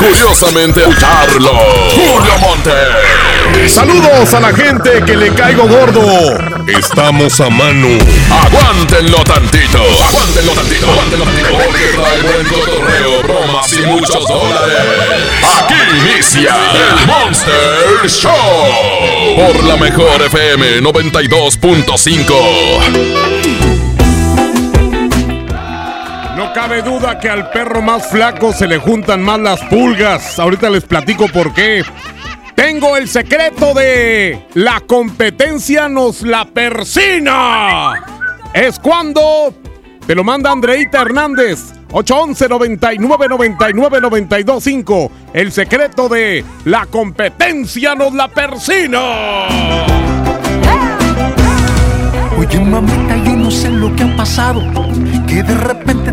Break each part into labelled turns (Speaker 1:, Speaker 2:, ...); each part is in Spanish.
Speaker 1: Curiosamente, escucharlo. Julio Monte.
Speaker 2: Saludos a la gente que le caigo gordo. Estamos a mano.
Speaker 1: Aguántenlo tantito. Aguántenlo tantito. Aguántenlo tantito. Porque trae buen cotorreo, bromas y muchos dólares. Aquí inicia el Monster Show. Por la mejor FM 92.5.
Speaker 2: Cabe duda que al perro más flaco se le juntan más las pulgas. Ahorita les platico por qué. Tengo el secreto de la competencia nos la persina. Es cuando te lo manda Andreita Hernández. 811 99 99 925. El secreto de la competencia nos la persina.
Speaker 3: Oye mamita, yo no sé lo que ha pasado, que de repente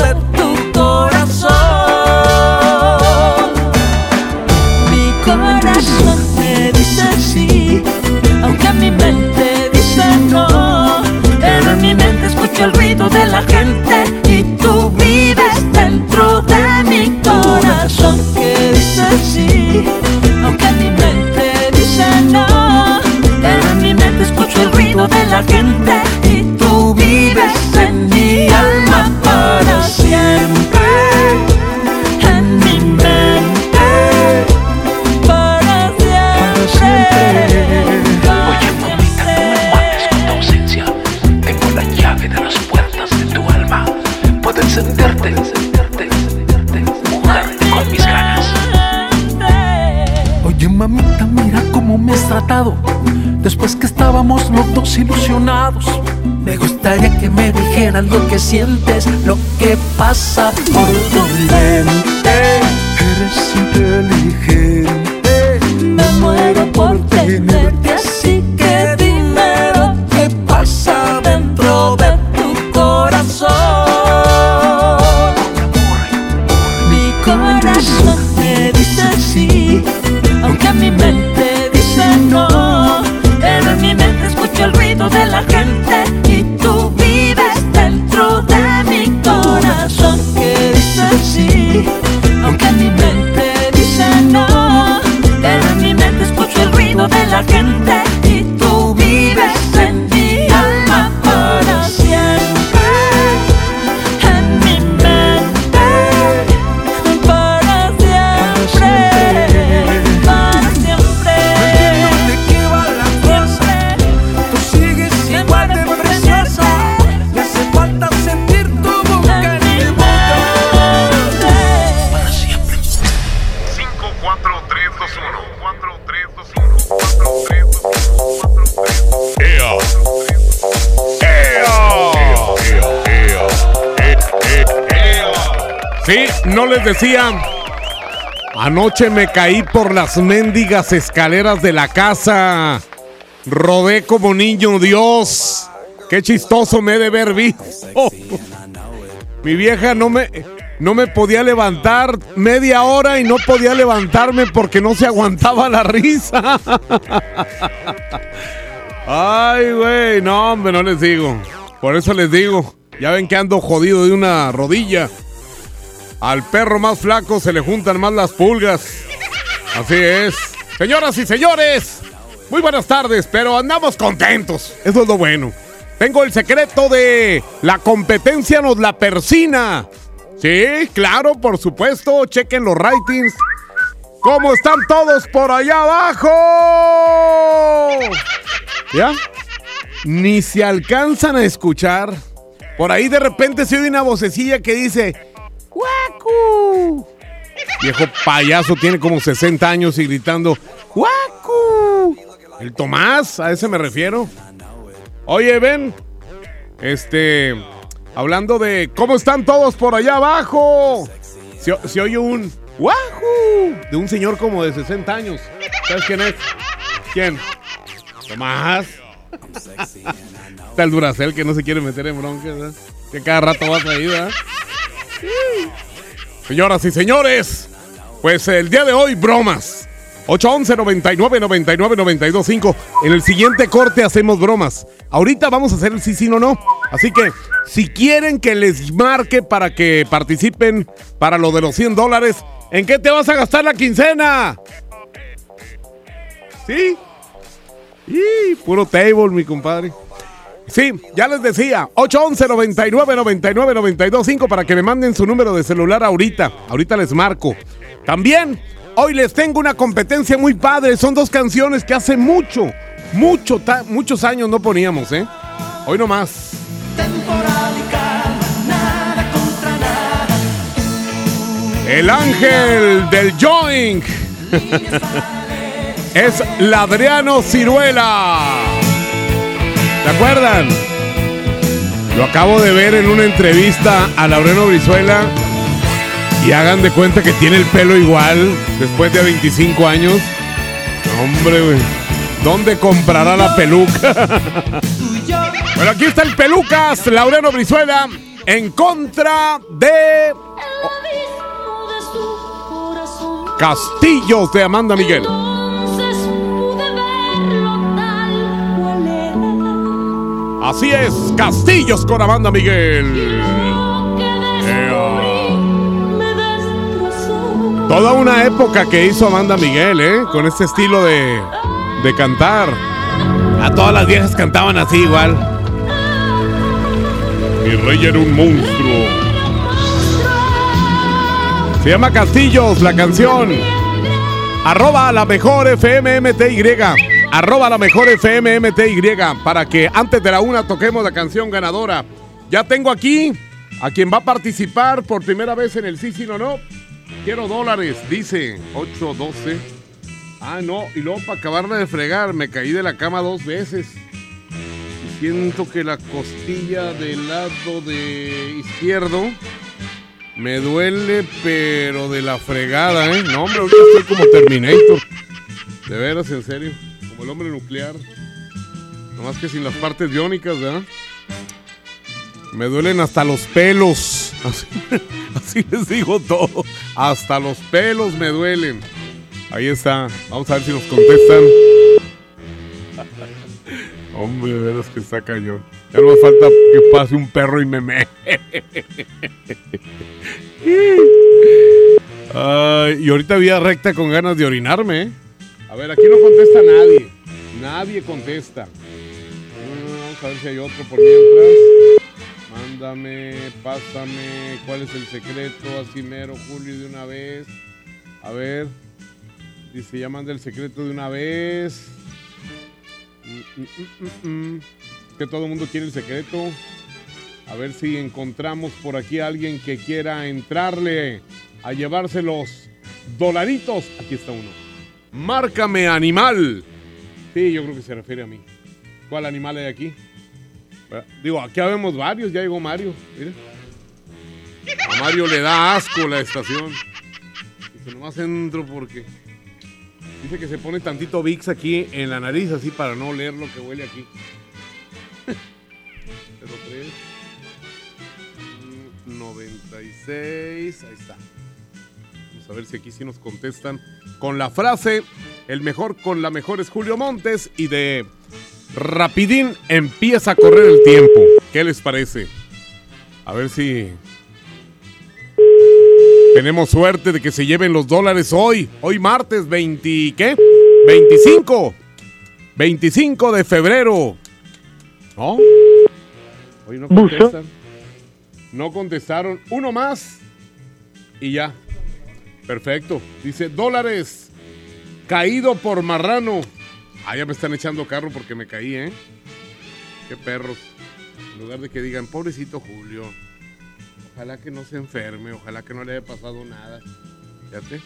Speaker 4: escucho el ruido de la gente y tú vives dentro de mi corazón que dice sí, aunque mi mente dice no. Pero en mi mente escucho el ruido de la gente y tú vives en mi alma para
Speaker 3: Después que estábamos los dos ilusionados Me gustaría que me dijeras lo que sientes Lo que pasa por tu mente. Eres inteligente
Speaker 2: decía. Anoche me caí por las mendigas escaleras de la casa. Rodé como niño Dios. Qué chistoso me he de ver visto. Mi vieja no me, no me podía levantar media hora y no podía levantarme porque no se aguantaba la risa. Ay, güey, no, hombre, no les digo. Por eso les digo, ya ven que ando jodido de una rodilla. Al perro más flaco se le juntan más las pulgas. Así es. Señoras y señores, muy buenas tardes, pero andamos contentos. Eso es lo bueno. Tengo el secreto de la competencia nos la persina. Sí, claro, por supuesto. Chequen los ratings. ¿Cómo están todos por allá abajo? ¿Ya? Ni se alcanzan a escuchar. Por ahí de repente se oye una vocecilla que dice, ¡Guacu! Viejo payaso tiene como 60 años y gritando, ¡Guacu! El Tomás, a ese me refiero. Oye, ven, este, hablando de cómo están todos por allá abajo. Se, oye un ¡Wahoo! De un señor como de 60 años. ¿Sabes quién es? ¿Quién? Tomás. Está el Duracel que no se quiere meter en broncas. Que cada rato vas ahí, ¿verdad? Señoras y señores, pues el día de hoy, bromas. 811 99 99 92 5. En el siguiente corte hacemos bromas. Ahorita vamos a hacer el sí, sí, no, no. Así que, si quieren que les marque para que participen para lo de los 100 dólares, ¿en qué te vas a gastar la quincena? ¿Sí? Y puro table, mi compadre. Sí, ya les decía, 811 99 99 92 5 para que me manden su número de celular ahorita. Ahorita les marco. También, hoy les tengo una competencia muy padre. Son dos canciones que hace mucho, mucho, muchos años no poníamos, ¿eh? Hoy nomás. El ángel del joink. es Ladriano Ciruela. ¿Se acuerdan? Lo acabo de ver en una entrevista a Laureano Brizuela y hagan de cuenta que tiene el pelo igual después de 25 años. Hombre, güey. ¿Dónde comprará la peluca? bueno, aquí está el pelucas, Laureano Brizuela, en contra de Castillos de Amanda Miguel. Así es, Castillos con Amanda Miguel. Ea. Toda una época que hizo Amanda Miguel, ¿eh? Con este estilo de, de cantar. A todas las viejas cantaban así igual. Mi rey era un monstruo. Se llama Castillos la canción. Arroba la mejor FMMTY. Arroba la mejor FMMTY. Para que antes de la una toquemos la canción ganadora. Ya tengo aquí a quien va a participar por primera vez en el sí, sí, no, no. Quiero dólares, dice 812. Ah, no, y luego para acabarla de fregar, me caí de la cama dos veces. Y siento que la costilla del lado de izquierdo me duele, pero de la fregada, ¿eh? No, hombre, ahorita estoy como Terminator. De veras, en serio. El hombre nuclear. Nomás que sin las partes biónicas, ¿verdad? Me duelen hasta los pelos. Así, les digo todo. Hasta los pelos me duelen. Ahí está. Vamos a ver si nos contestan. Hombre, de veras que está cañón. Ya no me falta que pase un perro y me me. Y ahorita vía recta con ganas de orinarme. ¿eh? A ver, aquí no contesta nadie. Nadie contesta. Vamos a ver si hay otro por mientras. Mándame, pásame. ¿Cuál es el secreto? Así mero, Julio, de una vez. A ver. Dice, ya manda el secreto de una vez. Que todo el mundo quiere el secreto. A ver si encontramos por aquí a alguien que quiera entrarle a llevarse los dolaritos. Aquí está uno. Márcame animal. Sí, yo creo que se refiere a mí. ¿Cuál animal hay aquí? Eh, Digo, aquí vemos varios. Ya llegó Mario. Mira. A Mario le da asco la estación. Dice, nomás entro porque... Dice que se pone tantito Vicks aquí en la nariz así para no oler lo que huele aquí. 03 mm, 96, ahí está. A ver si aquí sí nos contestan con la frase el mejor con la mejor es Julio Montes y de Rapidín empieza a correr el tiempo. ¿Qué les parece? A ver si Tenemos suerte de que se lleven los dólares hoy. Hoy martes 20, ¿qué? 25. 25 de febrero. ¿No? Hoy no contestan. No contestaron. Uno más. Y ya. Perfecto. Dice dólares. Caído por marrano. Ah, ya me están echando carro porque me caí, ¿eh? Qué perros. En lugar de que digan, pobrecito Julio. Ojalá que no se enferme, ojalá que no le haya pasado nada. Fíjate.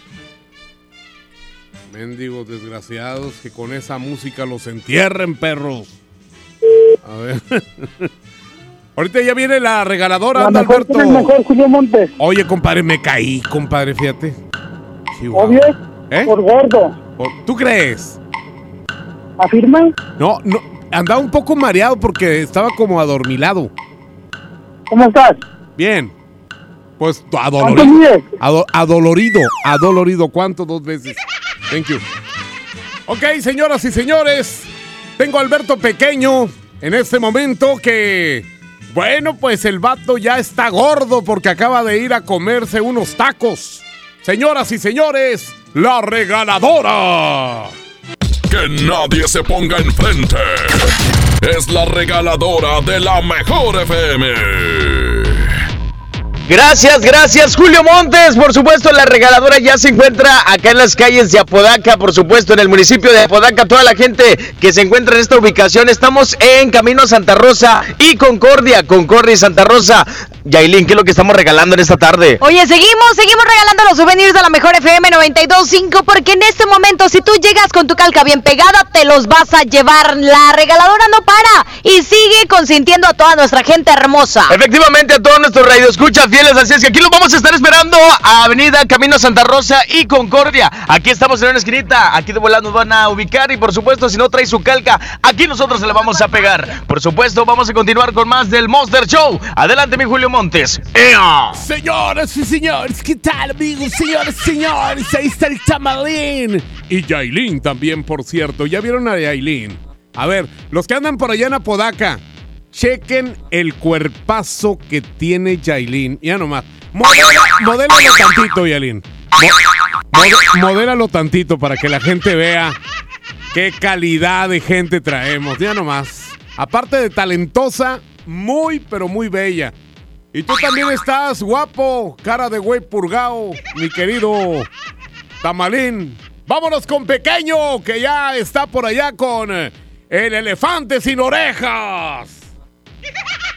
Speaker 2: Mendigos desgraciados que con esa música los entierren, perros. A ver. Ahorita ya viene la regaladora,
Speaker 5: La
Speaker 2: anda,
Speaker 5: mejor
Speaker 2: Alberto.
Speaker 5: el mejor Julio Montes.
Speaker 2: Oye, compadre, me caí, compadre, fíjate. Chihuahua.
Speaker 5: Obvio,
Speaker 2: ¿Eh?
Speaker 5: por gordo.
Speaker 2: ¿O- ¿Tú crees?
Speaker 5: ¿Afirma?
Speaker 2: No, no, andaba un poco mareado porque estaba como adormilado.
Speaker 5: ¿Cómo estás?
Speaker 2: Bien. Pues
Speaker 5: ¿Cuánto
Speaker 2: adolorido.
Speaker 5: mides?
Speaker 2: Ado- adolorido. Adolorido. ¿Cuánto? Dos veces. Thank you. Ok, señoras y señores. Tengo a Alberto Pequeño en este momento que. Bueno, pues el vato ya está gordo porque acaba de ir a comerse unos tacos. Señoras y señores, la regaladora.
Speaker 1: Que nadie se ponga enfrente. Es la regaladora de la mejor FM.
Speaker 6: Gracias, gracias Julio Montes. Por supuesto, la regaladora ya se encuentra acá en las calles de Apodaca, por supuesto, en el municipio de Apodaca. Toda la gente que se encuentra en esta ubicación, estamos en Camino a Santa Rosa y Concordia, Concordia y Santa Rosa. Yailin, ¿qué es lo que estamos regalando en esta tarde?
Speaker 7: Oye, seguimos, seguimos regalando los souvenirs de la mejor FM 92.5 porque en este momento si tú llegas con tu calca bien pegada te los vas a llevar. La regaladora no para y sigue consintiendo a toda nuestra gente hermosa.
Speaker 6: Efectivamente, a todos nuestros radioescuchas fieles, así es que aquí los vamos a estar esperando a Avenida Camino Santa Rosa y Concordia. Aquí estamos en una esquinita, aquí de volada nos van a ubicar y por supuesto, si no trae su calca, aquí nosotros se la vamos a pegar. Por supuesto, vamos a continuar con más del Monster Show. Adelante, mi Julio Montes. ¡Ea!
Speaker 2: Señoras y señores, ¿qué tal amigos? Señores y señores, ahí está el tamalín. Y Yailin también, por cierto. ¿Ya vieron a Yailin? A ver, los que andan por allá en Apodaca, chequen el cuerpazo que tiene Yailin. Ya nomás. Modélalo tantito, Yailin. Mo- modélalo tantito para que la gente vea qué calidad de gente traemos. Ya nomás. Aparte de talentosa, muy, pero muy bella. Y tú también estás guapo, cara de güey purgao, mi querido Tamalín. Vámonos con Pequeño, que ya está por allá con eh, el elefante sin orejas.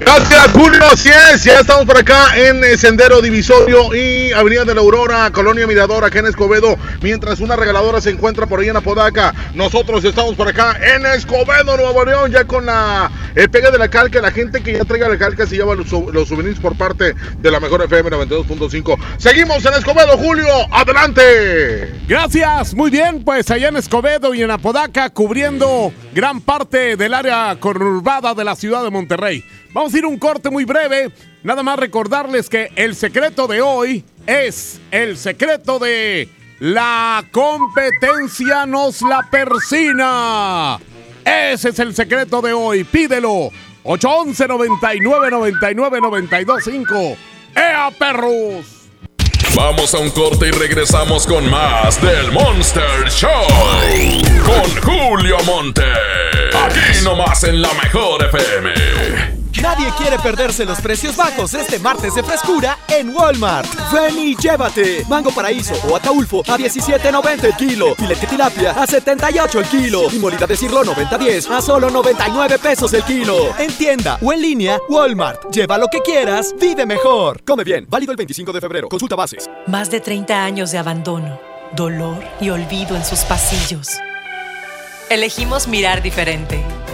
Speaker 8: Gracias, Julio. Así es, ya estamos por acá en eh, Sendero Divisorio y Avenida de la Aurora, Colonia Mirador, acá en Escobedo. Mientras una regaladora se encuentra por ahí en Apodaca, nosotros estamos por acá en Escobedo, Nuevo León, ya con la eh, pega de la calca. La gente que ya traiga la calca se lleva los, los souvenirs por parte de la mejor FM 92.5. Seguimos en Escobedo, Julio. Adelante.
Speaker 2: Gracias, muy bien, pues allá en Escobedo y en Apodaca, cubriendo gran parte del área conurbada de la ciudad de Monterrey. Vamos a ir un corte muy breve. Nada más recordarles que el secreto de hoy es el secreto de la competencia nos la persina. Ese es el secreto de hoy. Pídelo. 811 99 99 925. ¡Ea, perros!
Speaker 1: Vamos a un corte y regresamos con más del Monster Show. Con Julio Monte. Aquí nomás en la mejor FM.
Speaker 9: Nadie quiere perderse los precios bajos este martes de frescura en Walmart. Ven y llévate. Mango paraíso o ataulfo a 17.90 el kilo. Filete tilapia a 78 el kilo. Y molida de cirlo 90-10 a solo 99 pesos el kilo. En tienda o en línea, Walmart. Lleva lo que quieras, vive mejor. Come bien. Válido el 25 de febrero. Consulta bases.
Speaker 10: Más de 30 años de abandono, dolor y olvido en sus pasillos. Elegimos mirar diferente.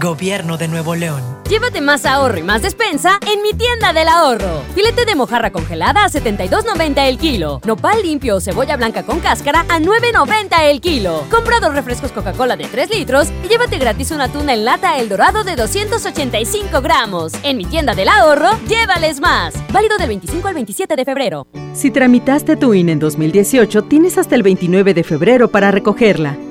Speaker 10: Gobierno de Nuevo León.
Speaker 11: Llévate más ahorro y más despensa en mi tienda del ahorro. Filete de mojarra congelada a 72.90 el kilo. Nopal limpio o cebolla blanca con cáscara a 9.90 el kilo. Compra dos refrescos Coca-Cola de 3 litros y llévate gratis una tuna en lata El Dorado de 285 gramos. En mi tienda del ahorro, llévales más. Válido del 25 al 27 de febrero.
Speaker 12: Si tramitaste tu INE en 2018, tienes hasta el 29 de febrero para recogerla.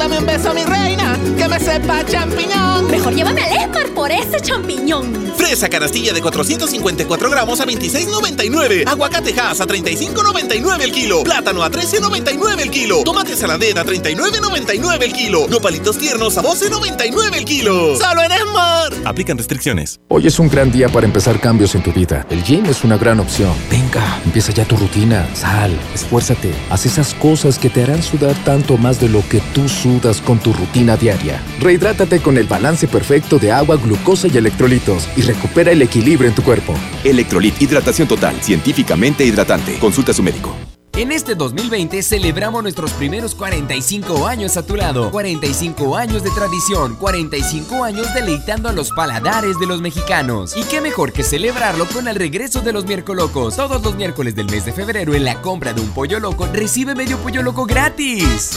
Speaker 13: Dame un beso, mi reina, que me sepa champiñón.
Speaker 4: Mejor llévame al Esmar por ese champiñón.
Speaker 14: Fresa canastilla de 454 gramos a 26,99. Aguacate Hass a 35,99 el kilo. Plátano a 13,99 el kilo. Tomate saladera a 39,99 el kilo. Nopalitos tiernos a 12,99 el kilo. ¡Solo en Esmar!
Speaker 15: Aplican restricciones. Hoy es un gran día para empezar cambios en tu vida. El gym es una gran opción. Venga, empieza ya tu rutina. Sal, esfuérzate. Haz esas cosas que te harán sudar tanto más de lo que tú sudas con tu rutina diaria. Rehidrátate con el balance perfecto de agua, glucosa y electrolitos y recupera el equilibrio en tu cuerpo.
Speaker 16: Electrolit Hidratación Total, científicamente hidratante. Consulta a su médico.
Speaker 17: En este 2020 celebramos nuestros primeros 45 años a tu lado. 45 años de tradición, 45 años deleitando a los paladares de los mexicanos. Y qué mejor que celebrarlo con el regreso de los miércoles locos. Todos los miércoles del mes de febrero en la compra de un pollo loco recibe medio pollo loco gratis.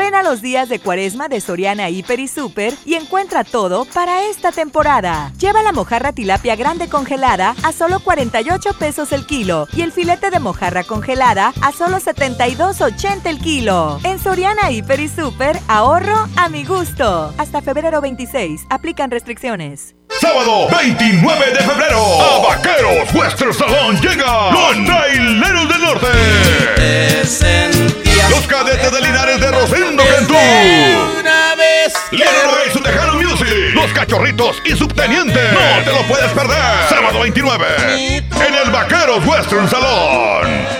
Speaker 18: Ven a los días de cuaresma de Soriana Hiper y Super y encuentra todo para esta temporada. Lleva la mojarra tilapia grande congelada a solo 48 pesos el kilo y el filete de mojarra congelada a solo 72.80 el kilo. En Soriana Hiper y Super, ahorro a mi gusto. Hasta febrero 26, aplican restricciones.
Speaker 19: Sábado 29 de febrero, a Vaqueros Western Salón llega los Traileros del Norte. Los cadetes de Linares de Rosendo Cantú.
Speaker 13: Una vez.
Speaker 19: Leonard y su Tejano Music. Los Cachorritos y Subteniente. No te lo puedes perder. Sábado 29. En el Vaqueros Western Salón.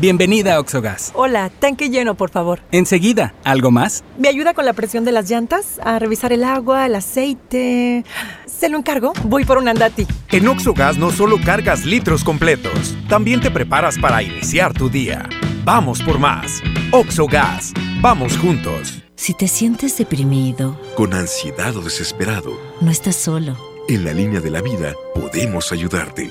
Speaker 20: Bienvenida a Oxogas.
Speaker 21: Hola, tanque lleno, por favor.
Speaker 20: Enseguida, ¿algo más?
Speaker 21: ¿Me ayuda con la presión de las llantas? A revisar el agua, el aceite. ¿Se lo encargo? Voy por un andati.
Speaker 9: En Oxogas no solo cargas litros completos, también te preparas para iniciar tu día. Vamos por más. Oxogas. Vamos juntos.
Speaker 22: Si te sientes deprimido,
Speaker 23: Con ansiedad o desesperado,
Speaker 22: no estás solo.
Speaker 23: En la línea de la vida podemos ayudarte.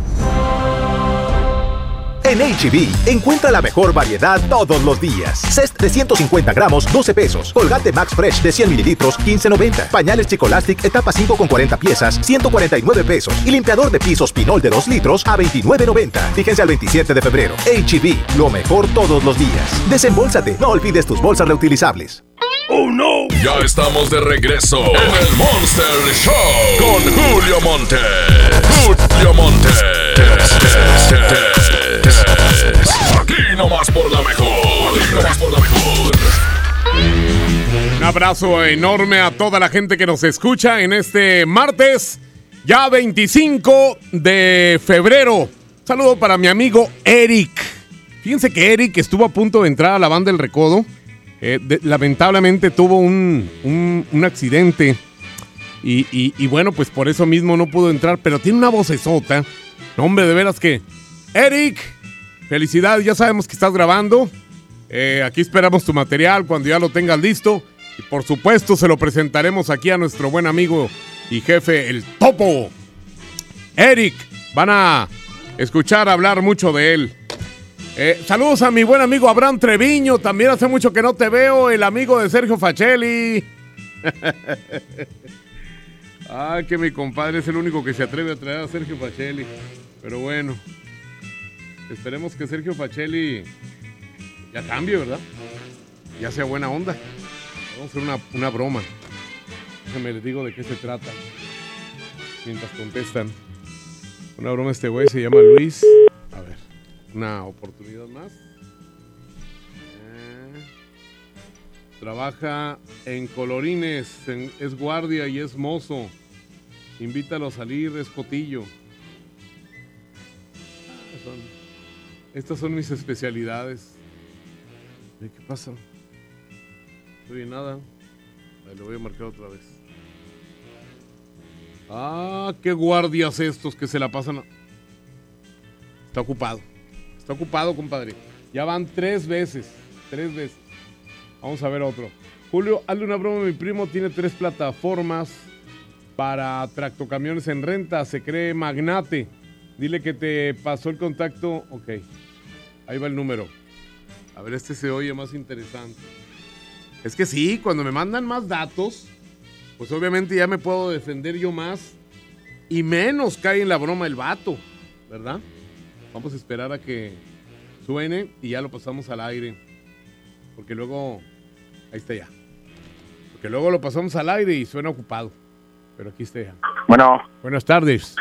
Speaker 24: En HB, e encuentra la mejor variedad todos los días. Cest de 150 gramos, 12 pesos. Colgate Max Fresh de 100 mililitros, 15.90. Pañales Chicolastic etapa 5 con 40 piezas, 149 pesos. Y limpiador de pisos Pinol de 2 litros a 29.90. Fíjense al 27 de febrero. HB, e lo mejor todos los días. Desembolsate, no olvides tus bolsas reutilizables.
Speaker 1: ¡Oh, no! Ya estamos de regreso en el Monster Show con Julio Monte. Julio Monte. Aquí nomás por la mejor.
Speaker 2: Un abrazo enorme a toda la gente que nos escucha en este martes, ya 25 de febrero. Saludo para mi amigo Eric. Fíjense que Eric estuvo a punto de entrar a la banda del Recodo. Eh, lamentablemente tuvo un, un, accidente. Y, y, bueno, pues por eso mismo no pudo entrar. Pero tiene una vocesota. Hombre, de veras que. Eric, felicidades, ya sabemos que estás grabando. Eh, aquí esperamos tu material cuando ya lo tengas listo. Y por supuesto se lo presentaremos aquí a nuestro buen amigo y jefe, el Topo. Eric, van a escuchar hablar mucho de él. Eh, saludos a mi buen amigo Abraham Treviño, también hace mucho que no te veo, el amigo de Sergio Facelli. Ay, que mi compadre es el único que se atreve a traer a Sergio Facelli. Pero bueno, Esperemos que Sergio Facelli ya cambie, ¿verdad? Ya sea buena onda. Vamos a hacer una, una broma. Déjame les digo de qué se trata. Mientras contestan. Una broma este güey se llama Luis. A ver, una oportunidad más. Eh, trabaja en colorines, es guardia y es mozo. Invítalo a salir, es cotillo. Estas son mis especialidades. ¿Qué pasa? No oye nada. Ahí lo voy a marcar otra vez. Ah, qué guardias estos que se la pasan. Está ocupado. Está ocupado, compadre. Ya van tres veces. Tres veces. Vamos a ver otro. Julio, hazle una broma. Mi primo tiene tres plataformas para tractocamiones en renta. Se cree magnate. Dile que te pasó el contacto. Ok. Ahí va el número. A ver, este se oye más interesante. Es que sí, cuando me mandan más datos, pues obviamente ya me puedo defender yo más y menos cae en la broma el vato, ¿verdad? Vamos a esperar a que suene y ya lo pasamos al aire. Porque luego, ahí está ya. Porque luego lo pasamos al aire y suena ocupado. Pero aquí está ya.
Speaker 25: Bueno.
Speaker 2: Buenas tardes.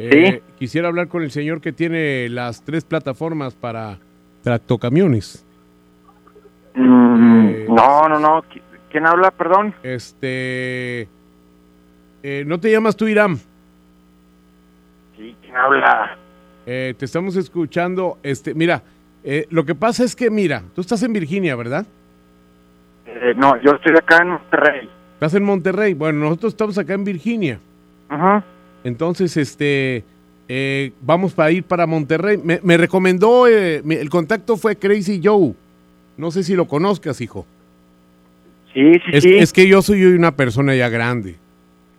Speaker 2: Eh, quisiera hablar con el señor que tiene las tres plataformas para tractocamiones.
Speaker 25: Mm, eh, no, no, no. ¿Quién habla, perdón?
Speaker 2: Este... Eh, ¿No te llamas tú, Irán?
Speaker 25: Sí, ¿quién habla?
Speaker 2: te estamos escuchando. Este, mira, lo que pasa es que, mira, tú estás en Virginia, ¿verdad?
Speaker 25: no, yo estoy acá en Monterrey.
Speaker 2: ¿Estás en Monterrey? Bueno, nosotros estamos acá en Virginia.
Speaker 25: Ajá.
Speaker 2: Entonces, este, eh, vamos para ir para Monterrey. Me, recomendó, eh, el contacto fue Crazy Joe. No sé si lo conozcas, hijo.
Speaker 25: Sí, sí,
Speaker 2: es,
Speaker 25: sí.
Speaker 2: Es que yo soy una persona ya grande.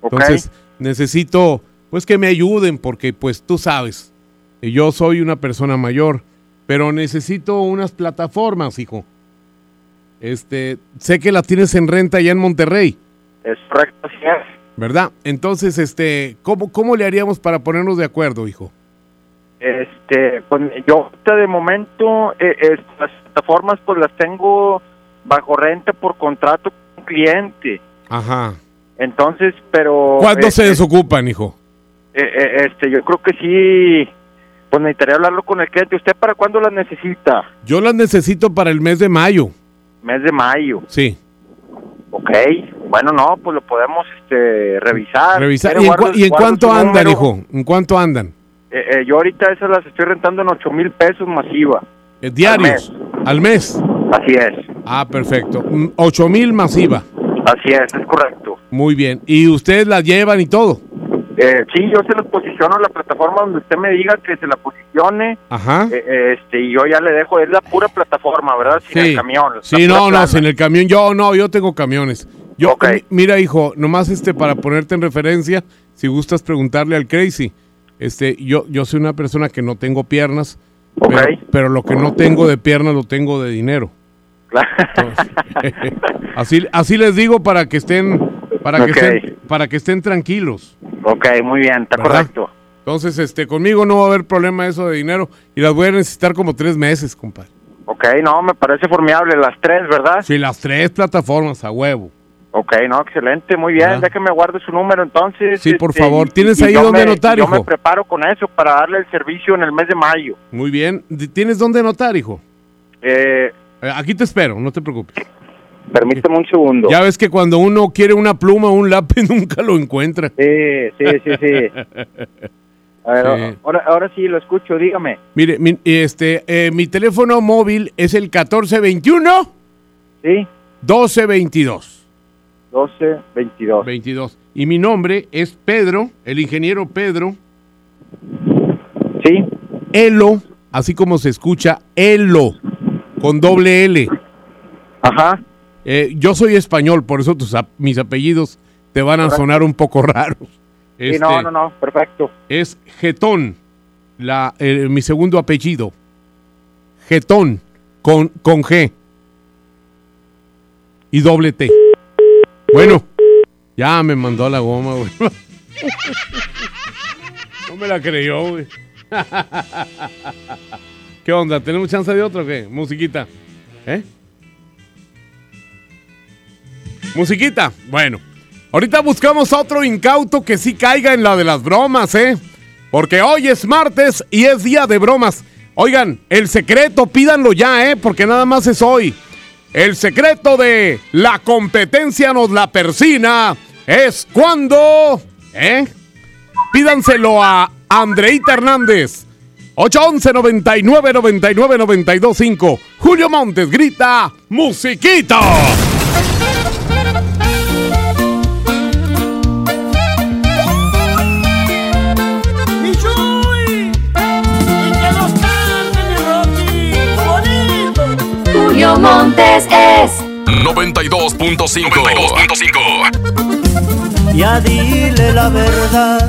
Speaker 2: Entonces, necesito, pues, que me ayuden porque, pues, tú sabes, yo soy una persona mayor, pero necesito unas plataformas, hijo. Este, sé que las tienes en renta allá en Monterrey.
Speaker 25: Es correcto, sí
Speaker 2: ¿Verdad? Entonces, este, ¿cómo, ¿cómo le haríamos para ponernos de acuerdo, hijo?
Speaker 25: Este, pues yo de momento eh, las plataformas pues las tengo bajo renta por contrato con cliente.
Speaker 2: Ajá.
Speaker 25: Entonces, pero...
Speaker 2: ¿Cuándo se este, desocupan, hijo?
Speaker 25: Eh, eh, este, yo creo que sí, pues necesitaría hablarlo con el cliente. ¿Usted para cuándo las necesita?
Speaker 2: Yo las necesito para el mes de mayo.
Speaker 25: Mes de mayo.
Speaker 2: Sí.
Speaker 25: Ok, bueno, no, pues lo podemos este, revisar.
Speaker 2: Revisar. ¿Y, en, cuánto andan, hijo? ¿En cuánto andan?
Speaker 25: Eh, eh, yo ahorita esas las estoy rentando en 8 mil pesos masiva.
Speaker 2: Eh, ¿Diarios? ¿Al mes?
Speaker 25: Así es.
Speaker 2: Ah, perfecto. Mm, Ocho mil masiva.
Speaker 25: Así es, es correcto.
Speaker 2: Muy bien. ¿Y ustedes la llevan y todo?
Speaker 25: Eh, sí, yo se los posiciono en la plataforma donde usted me diga que se la posicione.
Speaker 2: Ajá.
Speaker 25: eh, este, y yo ya le dejo, es la pura plataforma, ¿verdad? Sin el camión.
Speaker 2: Sí, no, no, sin el camión. Yo no, yo tengo camiones. Yo, mi- mira, hijo, nomás este para ponerte en referencia, si gustas preguntarle al Crazy. Este, yo, yo soy una persona que no tengo piernas, pero, pero lo que no tengo de piernas lo tengo de dinero. así, así les digo para que estén, para que
Speaker 25: Ok.
Speaker 2: estén, para que estén tranquilos.
Speaker 25: Ok, muy bien, está
Speaker 2: ¿verdad?
Speaker 25: correcto.
Speaker 2: Entonces, este, conmigo no va a haber problema eso de dinero y las voy a necesitar como tres meses, compadre.
Speaker 25: Ok, no, me parece formidable las tres, ¿verdad?
Speaker 2: Sí, las tres plataformas a huevo.
Speaker 25: Ok, no, excelente, muy bien.
Speaker 2: ¿Verdad?
Speaker 25: Déjeme guarde su número entonces.
Speaker 2: Sí, por
Speaker 25: este,
Speaker 2: favor.
Speaker 25: y-
Speaker 2: ¿Tienes
Speaker 25: y
Speaker 2: ahí
Speaker 25: yo
Speaker 2: dónde
Speaker 25: me-
Speaker 2: anotar,
Speaker 25: Yo
Speaker 2: hijo?
Speaker 25: me preparo con eso para darle el servicio en el mes de mayo.
Speaker 2: Muy bien. ¿Tienes dónde anotar, hijo?
Speaker 25: Eh,
Speaker 2: Eh, Aquí te espero, no te preocupes.
Speaker 25: Permíteme un segundo.
Speaker 2: Ya ves que cuando uno quiere una pluma o un lápiz nunca lo encuentra.
Speaker 25: Sí, sí, sí, sí. A ver,
Speaker 2: Sí.
Speaker 25: ahora, ahora sí lo escucho, dígame.
Speaker 2: Mire, mi, este, eh, mi teléfono móvil es el 1421
Speaker 25: Sí.
Speaker 2: 1222.
Speaker 25: 12, 22.
Speaker 2: 22. Y mi nombre es Pedro, el ingeniero Pedro.
Speaker 25: Sí.
Speaker 2: Elo, así como se escucha, Elo, con doble L.
Speaker 25: Ajá.
Speaker 2: yo soy español, por eso tus, mis apellidos te van a
Speaker 25: Correcto.
Speaker 2: sonar un poco raros.
Speaker 25: Sí, no,
Speaker 2: Este,
Speaker 25: no, no, perfecto.
Speaker 2: Es Getón, la, eh, mi segundo apellido. Getón, con, con G. Y doble T. Bueno, ya me mandó a la goma, güey. No me la creyó, güey. ¿Qué onda? ¿Tenemos chance de otro o qué? Musiquita. ¿Eh? Musiquita. Bueno. Ahorita buscamos a otro incauto que sí caiga en la de las bromas, ¿eh? Porque hoy es martes y es día de bromas. Oigan, el secreto, pídanlo ya, ¿eh? Porque nada más es hoy. El secreto de la competencia nos la persina es cuando, ¿eh? Pídanselo a Andreita Hernández. 811 99 99 92 5. Julio Montes grita, musiquita.
Speaker 1: Julio
Speaker 26: Montes es
Speaker 1: 92.5. 92.5.
Speaker 26: Ya dile la verdad,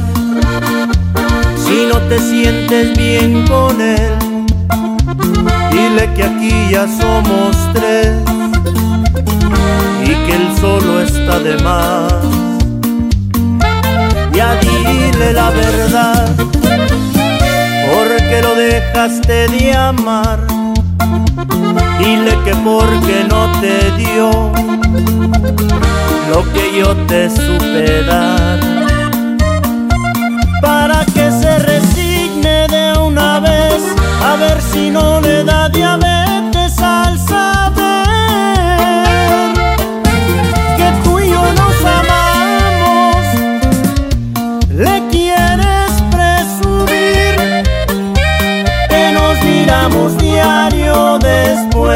Speaker 26: si no te sientes bien con él, dile que aquí ya somos tres y que él solo está de más. Ya dile la verdad, porque lo dejaste de amar. Dile que porque no te dio lo que yo te supe dar. Para que se resigne de una vez, a ver si no le da diabetes al saber que tú y yo nos amamos. Le quieres presumir que nos miramos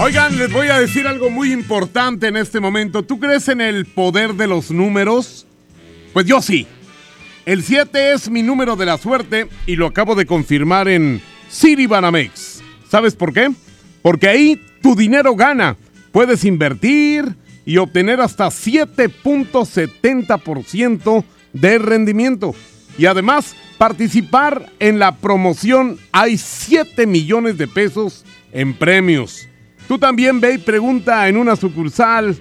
Speaker 2: Oigan, les voy a decir algo muy importante en este momento. ¿Tú crees en el poder de los números? Pues yo sí. El 7 es mi número de la suerte y lo acabo de confirmar en City Banamex. ¿Sabes por qué? Porque ahí tu dinero gana. Puedes invertir y obtener hasta 7.70% de rendimiento. Y además, participar en la promoción hay 7 millones de pesos en premios. Tú también ve y pregunta en una sucursal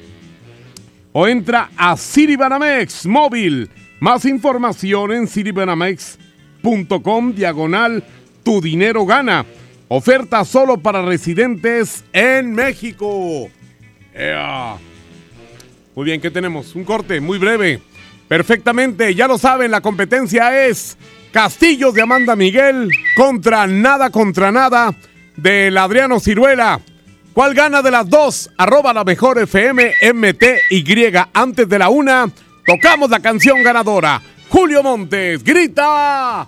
Speaker 2: o entra a Citibanamex móvil. Más información en citibanamex.com diagonal tu dinero gana. Oferta solo para residentes en México. Muy bien, ¿qué tenemos? Un corte muy breve. Perfectamente, ya lo saben, la competencia es Castillos de Amanda Miguel contra Nada contra Nada del Adriano Ciruela. ¿Cuál gana de las dos? Arroba la mejor FM MTY. Antes de la una, tocamos la canción ganadora. Julio Montes, grita.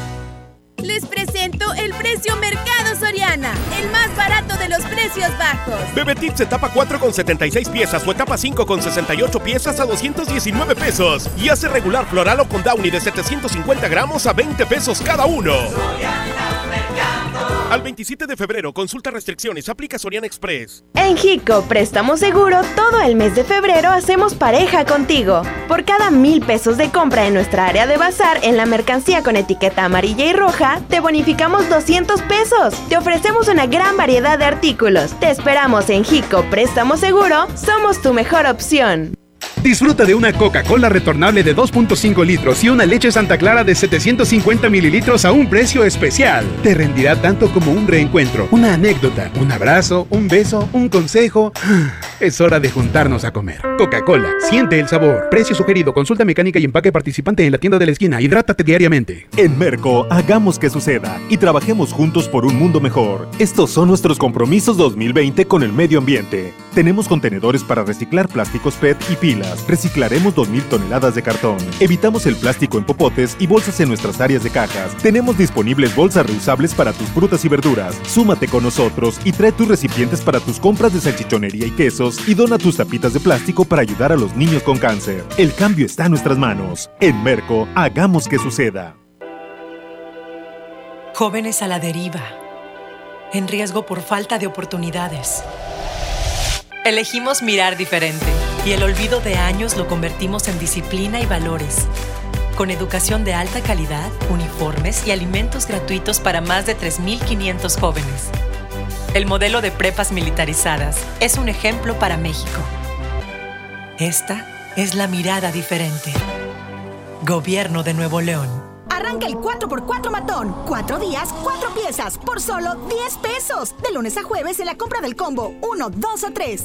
Speaker 12: Les presento el precio Mercado Soriana, el más barato de los precios bajos.
Speaker 27: Bebe Tips etapa 4 con 76 piezas o etapa 5 con 68 piezas a 219 pesos. Y hace regular floral o con Downy de 750 gramos a 20 pesos cada uno. Al 27 de febrero, consulta restricciones, aplica Soriana Express.
Speaker 28: En Hico Préstamo Seguro, todo el mes de febrero hacemos pareja contigo. Por cada mil pesos de compra en nuestra área de bazar en la mercancía con etiqueta amarilla y roja, te bonificamos 200 pesos. Te ofrecemos una gran variedad de artículos. Te esperamos en Hico Préstamo Seguro, somos tu mejor opción.
Speaker 29: Disfruta de una Coca-Cola retornable de 2.5 litros y una leche Santa Clara de 750 mililitros a un precio especial. Te rendirá tanto como un reencuentro, una anécdota, un abrazo, un beso, un consejo. Es hora de juntarnos a comer. Coca-Cola, siente el sabor. Precio sugerido, consulta mecánica y empaque participante en la tienda de la esquina. Hidrátate diariamente.
Speaker 30: En Merco, hagamos que suceda y trabajemos juntos por un mundo mejor. Estos son nuestros compromisos 2020 con el medio ambiente. Tenemos contenedores para reciclar plásticos PET y pilas. Reciclaremos 2.000 toneladas de cartón. Evitamos el plástico en popotes y bolsas en nuestras áreas de cajas. Tenemos disponibles bolsas reusables para tus frutas y verduras. Súmate con nosotros y trae tus recipientes para tus compras de salchichonería y quesos y dona tus tapitas de plástico para ayudar a los niños con cáncer. El cambio está en nuestras manos. En Merco, hagamos que suceda.
Speaker 10: Jóvenes a la deriva, en riesgo por falta de oportunidades. Elegimos mirar diferente y el olvido de años lo convertimos en disciplina y valores. Con educación de alta calidad, uniformes y alimentos gratuitos para más de 3.500 jóvenes. El modelo de prepas militarizadas es un ejemplo para México. Esta es la mirada diferente. Gobierno de Nuevo León.
Speaker 12: Arranca el 4x4 matón. Cuatro días, cuatro piezas, por solo 10 pesos. De lunes a jueves en la compra del combo 1, 2 o 3.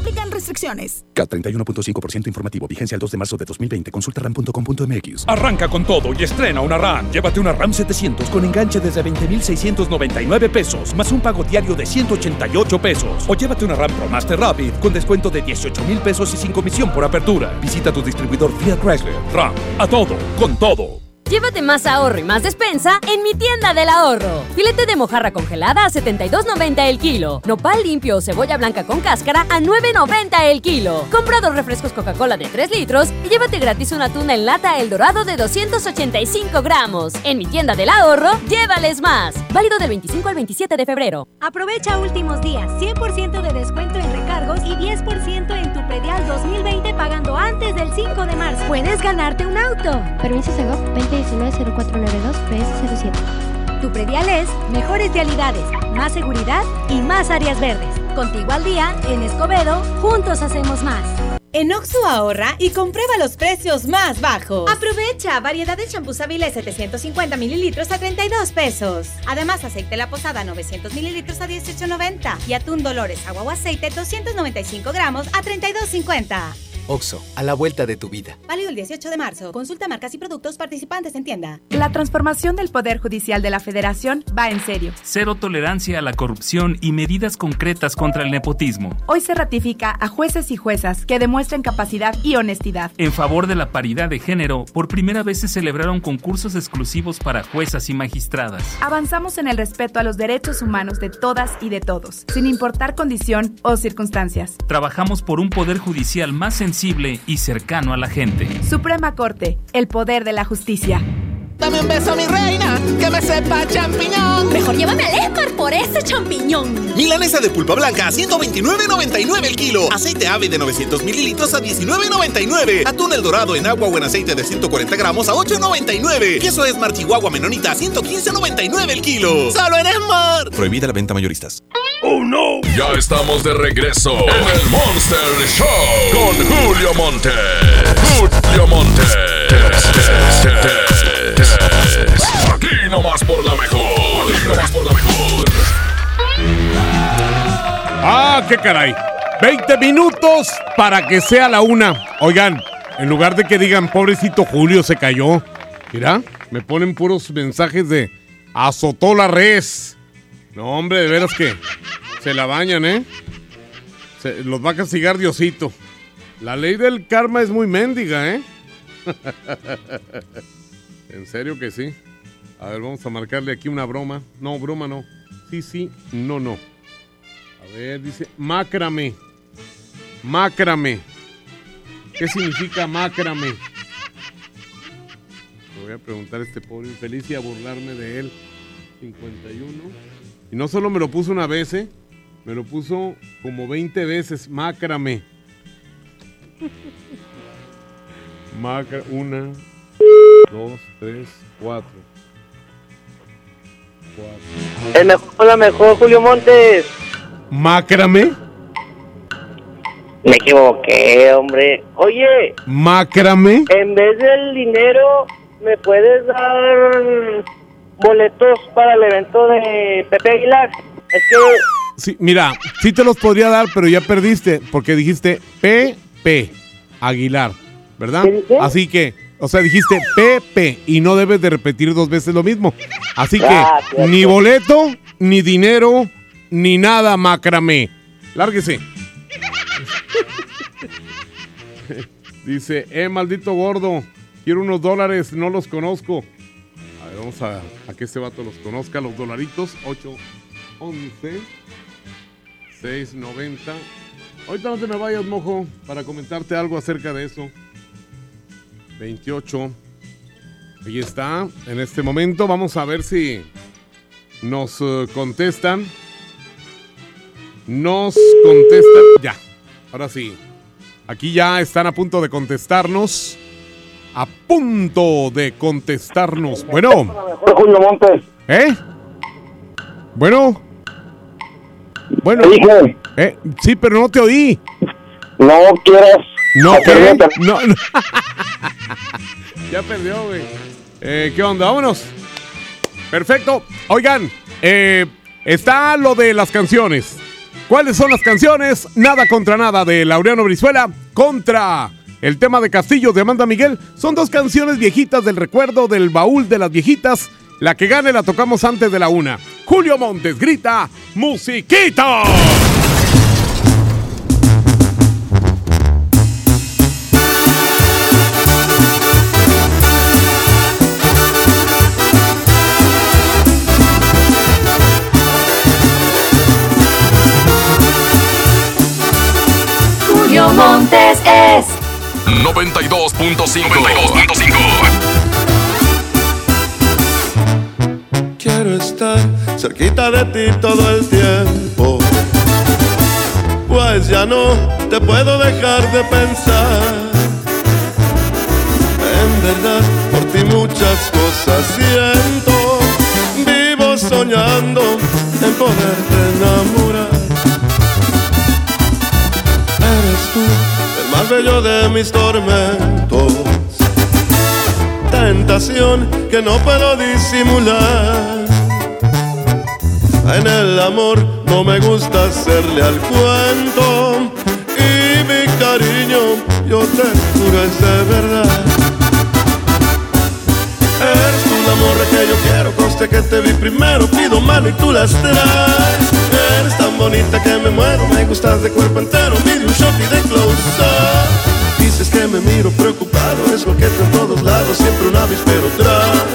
Speaker 12: Aplican restricciones.
Speaker 31: CAT 31.5% informativo. Vigencia el 2 de marzo de 2020. Consulta ram.com.mx.
Speaker 9: Arranca con todo y estrena una RAM. Llévate una RAM 700 con enganche desde 20,699 pesos, más un pago diario de 188 pesos. O llévate una RAM Pro Master Rapid con descuento de 18 mil pesos y sin comisión por apertura. Visita tu distribuidor Fiat Chrysler. RAM. A todo, con todo.
Speaker 11: Llévate más ahorro y más despensa en mi tienda del ahorro. Filete de mojarra congelada a 72.90 el kilo. Nopal limpio o cebolla blanca con cáscara a 9.90 el kilo. Compra dos refrescos Coca-Cola de 3 litros y llévate gratis una tuna en lata El Dorado de 285 gramos. En mi tienda del ahorro, llévales más. Válido del 25 al 27 de febrero.
Speaker 32: Aprovecha últimos días, 100% de descuento en recargos y 10% en tu predial 2020 pagando antes del 5 de marzo. Puedes ganarte un auto.
Speaker 33: Permiso Segov 2019-0492 PS07.
Speaker 32: Tu predial es mejores realidades, más seguridad y más áreas verdes. Contigo al día, en Escobedo, juntos hacemos más.
Speaker 34: En Oxo ahorra y comprueba los precios más bajos.
Speaker 35: Aprovecha variedad de champús Avilés 750 mililitros a 32 pesos. Además, aceite La Posada 900 mililitros a 18.90 y atún Dolores agua o aceite 295 gramos a 32.50.
Speaker 36: Oxo, a la vuelta de tu vida.
Speaker 35: Válido el 18 de marzo. Consulta marcas y productos participantes en tienda.
Speaker 37: La transformación del Poder Judicial de la Federación va en serio.
Speaker 38: Cero tolerancia a la corrupción y medidas concretas contra el nepotismo.
Speaker 37: Hoy se ratifica a jueces y juezas que demuestren capacidad y honestidad.
Speaker 38: En favor de la paridad de género, por primera vez se celebraron concursos exclusivos para juezas y magistradas.
Speaker 37: Avanzamos en el respeto a los derechos humanos de todas y de todos, sin importar condición o circunstancias.
Speaker 38: Trabajamos por un Poder Judicial más sensible y cercano a la gente.
Speaker 37: Suprema Corte, el poder de la justicia.
Speaker 39: Dame un beso, mi reina, que me sepa champiñón.
Speaker 40: Mejor llévame al Esmar por ese champiñón.
Speaker 41: Milanesa de pulpa blanca a 129.99 el kilo. Aceite ave de 900 mililitros a 19.99. Atún el dorado en agua o en aceite de 140 gramos a 8.99. Queso Esmar Chihuahua Menonita a 115.99 el kilo. ¡Solo en Esmar!
Speaker 42: Prohibida la venta mayoristas.
Speaker 1: ¡Oh, no! Ya estamos de regreso en el Monster Show con Julio Monte. Julio Monte. Aquí nomás por la mejor. Por la mejor.
Speaker 2: Ah, qué caray. 20 minutos para que sea la una. Oigan, en lugar de que digan, pobrecito Julio se cayó. Mira, me ponen puros mensajes de azotó la res. No, hombre, de veras que se la bañan, ¿eh? Se, los va a castigar Diosito. La ley del karma es muy mendiga, ¿eh? en serio que sí. A ver, vamos a marcarle aquí una broma. No, broma no. Sí, sí, no, no. A ver, dice macrame. Macrame. ¿Qué significa macrame? Le voy a preguntar a este pobre infeliz y a burlarme de él. 51. Y no solo me lo puso una vez, ¿eh? me lo puso como 20 veces. Macrame. Macra, una, dos, tres, cuatro.
Speaker 43: El mejor, la mejor, Julio Montes.
Speaker 2: ¿Macrame?
Speaker 43: Me equivoqué, hombre. Oye,
Speaker 2: ¿Macrame?
Speaker 43: en vez del dinero, ¿me puedes dar boletos para el evento de Pepe Aguilar? Es que
Speaker 2: Sí, mira, sí te los podría dar, pero ya perdiste porque dijiste PP Aguilar, ¿verdad? Así que, o sea, dijiste PP y no debes de repetir dos veces lo mismo. Así que
Speaker 43: Ah,
Speaker 2: ni boleto, ni dinero, ni nada, macramé. Lárguese. Dice, eh, maldito gordo, quiero unos dólares, no los conozco. A ver, vamos a, a que este vato los conozca, los dolaritos. 8, 11, 6, 90. Ahorita no te me vayas, mojo, para comentarte algo acerca de eso. 28. Ahí está. En este momento vamos a ver si nos eh, contestan. Nos contestan. Ya. Ahora sí. Aquí ya están a punto de contestarnos. A punto de contestarnos. Bueno.
Speaker 43: Julio Montes.
Speaker 2: ¿Eh? Bueno. Bueno. Eh, sí, pero no te oí.
Speaker 43: No quieras.
Speaker 2: No, ¿qué?
Speaker 43: nota.
Speaker 2: No, no. ya perdió, güey. Eh, ¿Qué onda? Vámonos. Perfecto. Oigan, eh, está lo de las canciones. ¿Cuáles son las canciones? Nada contra nada de Laureano Brizuela contra el tema de Castillo de Amanda Miguel. Son dos canciones viejitas del recuerdo del baúl de las viejitas. La que gane la tocamos antes de la una. Julio Montes grita, ¡Musiquita!
Speaker 1: 92.5.
Speaker 44: Quiero estar cerquita de ti todo el tiempo. Pues ya no te puedo dejar de pensar. En verdad, por ti muchas cosas siento. Vivo soñando en poderte enamorar. Bello de mis tormentos. Tentación que no puedo disimular. En el amor no me gusta hacerle al cuento. Y mi cariño, yo te juro es de verdad. Eres tú la morra que yo quiero, conste que te vi primero, pido mano y tú las traes. Eres bonita que me muero, me gustas de cuerpo entero, pide un shot y de close. Dices que me miro preocupado, es lo que en todos lados, siempre un avispero tras.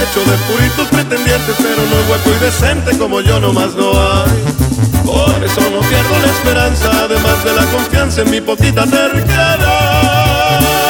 Speaker 44: Hecho de puritos pretendientes, pero no hueco y decente como yo nomás no hay. Por eso no pierdo la esperanza, además de la confianza en mi poquita terquedad.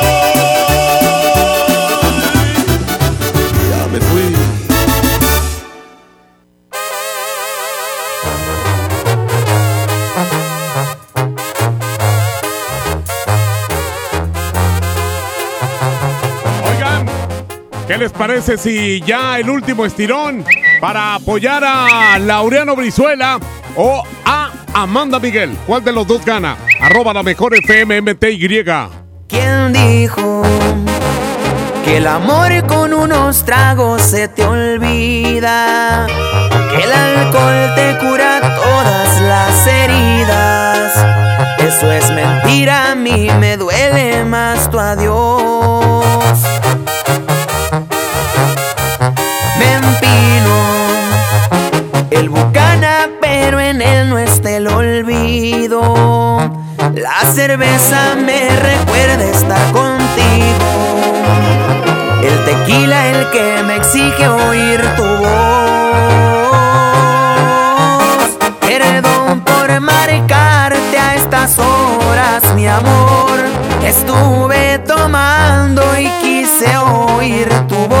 Speaker 2: ¿Qué les parece si ya el último estirón para apoyar a Laureano Brizuela o a Amanda Miguel? ¿Cuál de los dos gana? Arroba la mejor FM MTY.
Speaker 45: ¿Quién dijo que el amor con unos tragos se te olvida? Que el alcohol te cura todas las heridas. Eso es mentira, a mí me duele más tu adiós. Pero en él no está el olvido. La cerveza me recuerda estar contigo. El tequila el que me exige oír tu voz. Perdón por marcarte a estas horas, mi amor. Estuve tomando y quise oír tu voz.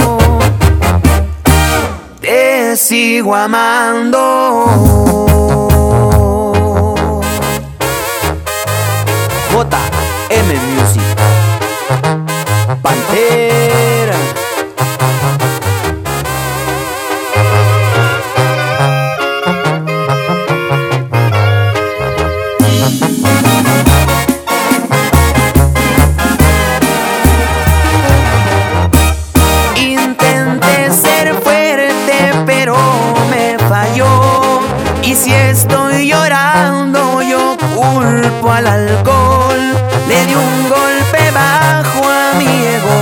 Speaker 45: Sigo amando. JM Music. Pantera. Al alcohol. Le di un golpe bajo a mi ego.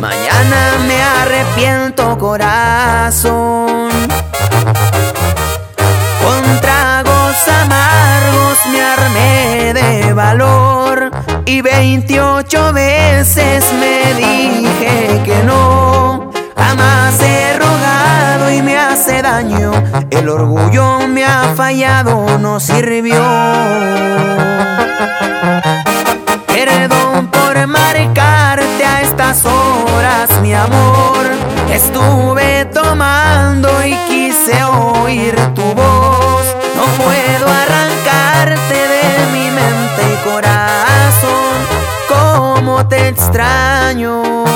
Speaker 45: Mañana me arrepiento corazón. Con tragos amargos me armé de valor y 28 veces me dije que no. Jamás he rogado y me hace daño. El orgullo me ha fallado, no sirvió. Perdón por marcarte a estas horas, mi amor. Estuve tomando y quise oír tu voz. No puedo arrancarte de mi mente y corazón. Cómo te extraño.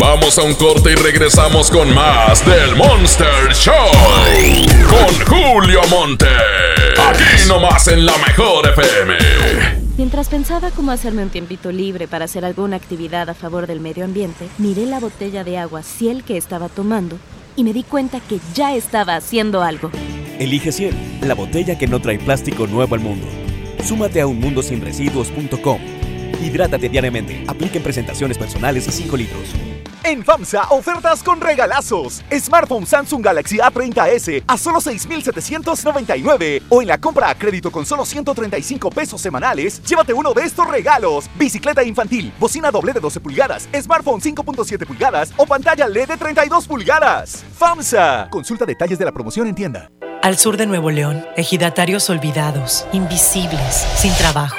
Speaker 1: Vamos a un corte y regresamos con más del Monster Show. Con Julio Monte. Aquí nomás en la mejor FM.
Speaker 46: Mientras pensaba cómo hacerme un tiempito libre para hacer alguna actividad a favor del medio ambiente, miré la botella de agua Ciel que estaba tomando y me di cuenta que ya estaba haciendo algo.
Speaker 47: Elige Ciel, la botella que no trae plástico nuevo al mundo. Súmate a unmundosinresiduos.com. Hidrátate diariamente. Apliquen presentaciones personales y 5 litros.
Speaker 48: En FAMSA, ofertas con regalazos. Smartphone Samsung Galaxy A30s a solo 6,799. O en la compra a crédito con solo 135 pesos semanales, llévate uno de estos regalos. Bicicleta infantil, bocina doble de 12 pulgadas, smartphone 5.7 pulgadas o pantalla LED de 32 pulgadas. FAMSA. Consulta detalles de la promoción en tienda.
Speaker 10: Al sur de Nuevo León, ejidatarios olvidados, invisibles, sin trabajo.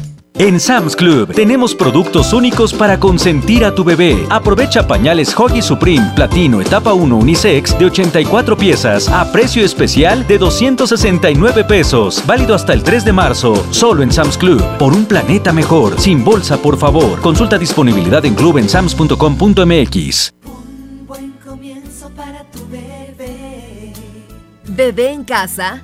Speaker 49: En Sam's Club tenemos productos únicos para consentir a tu bebé. Aprovecha pañales Hoggy Supreme Platino Etapa 1 Unisex de 84 piezas a precio especial de 269 pesos. Válido hasta el 3 de marzo, solo en Sam's Club. Por un planeta mejor, sin bolsa por favor. Consulta disponibilidad en club en sams.com.mx.
Speaker 50: Buen comienzo para tu bebé.
Speaker 51: Bebé en casa.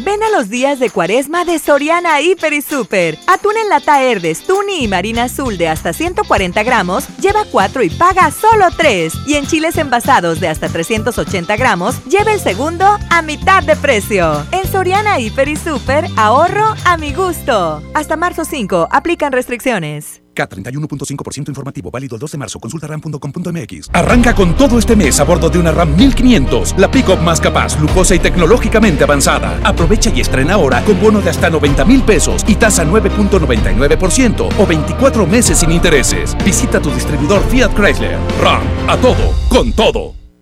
Speaker 18: Ven a los días de cuaresma de Soriana Hiper y Super. Atún en lata Herdes, Tuni y Marina Azul de hasta 140 gramos, lleva 4 y paga solo 3. Y en chiles envasados de hasta 380 gramos, lleva el segundo a mitad de precio. En Soriana Hiper y Super, ahorro a mi gusto. Hasta marzo 5, aplican restricciones.
Speaker 42: K31.5% informativo, válido el 2 de marzo. Consulta ram.com.mx.
Speaker 9: Arranca con todo este mes a bordo de una RAM 1500, la pick-up más capaz, lujosa y tecnológicamente avanzada. Aprovecha y estrena ahora con bono de hasta 90 mil pesos y tasa 9.99% o 24 meses sin intereses. Visita tu distribuidor Fiat Chrysler. RAM, a todo, con todo.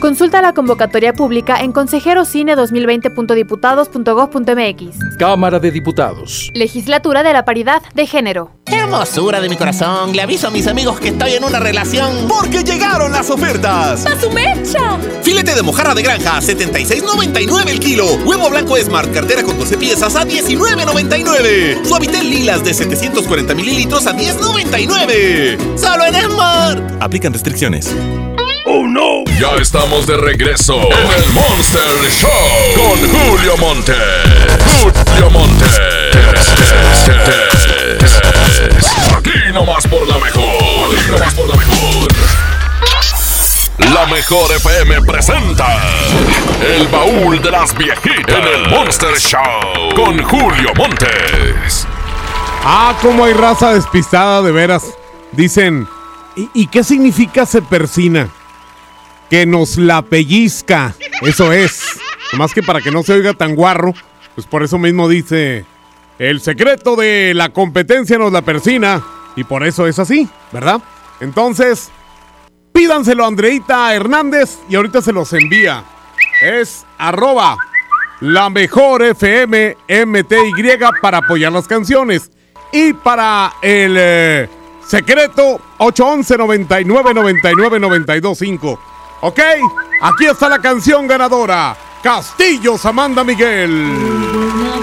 Speaker 52: Consulta la convocatoria pública en consejerocine2020.diputados.gov.mx.
Speaker 53: Cámara de Diputados.
Speaker 52: Legislatura de la Paridad de Género.
Speaker 54: Hermosura de mi corazón, le aviso a mis amigos que estoy en una relación.
Speaker 14: Porque llegaron las ofertas.
Speaker 52: ¡A su mecha!
Speaker 14: Filete de mojarra de granja, 76.99 el kilo. Huevo blanco Smart, cartera con 12 piezas a 19.99. Suavitel lilas de 740 mililitros a 10.99. Solo en Smart. Aplican restricciones.
Speaker 1: ¡Oh, no! Ya estamos de regreso en el Monster Show con Julio Monte. Julio Monte. Aquí nomás por la mejor. Aquí nomás por la mejor. La mejor FM presenta El baúl de las viejitas en el Monster Show con Julio Montes.
Speaker 2: Ah, cómo hay raza despistada de veras. Dicen, ¿y, y qué significa se persina? Que nos la pellizca. Eso es. Más que para que no se oiga tan guarro, pues por eso mismo dice, el secreto de la competencia nos la persina. Y por eso es así, ¿verdad? Entonces, pídanselo a Andreita Hernández y ahorita se los envía. Es arroba la mejor FM MTY para apoyar las canciones. Y para el eh, secreto 811 99 99 925. Ok, aquí está la canción ganadora. Castillos Amanda Miguel.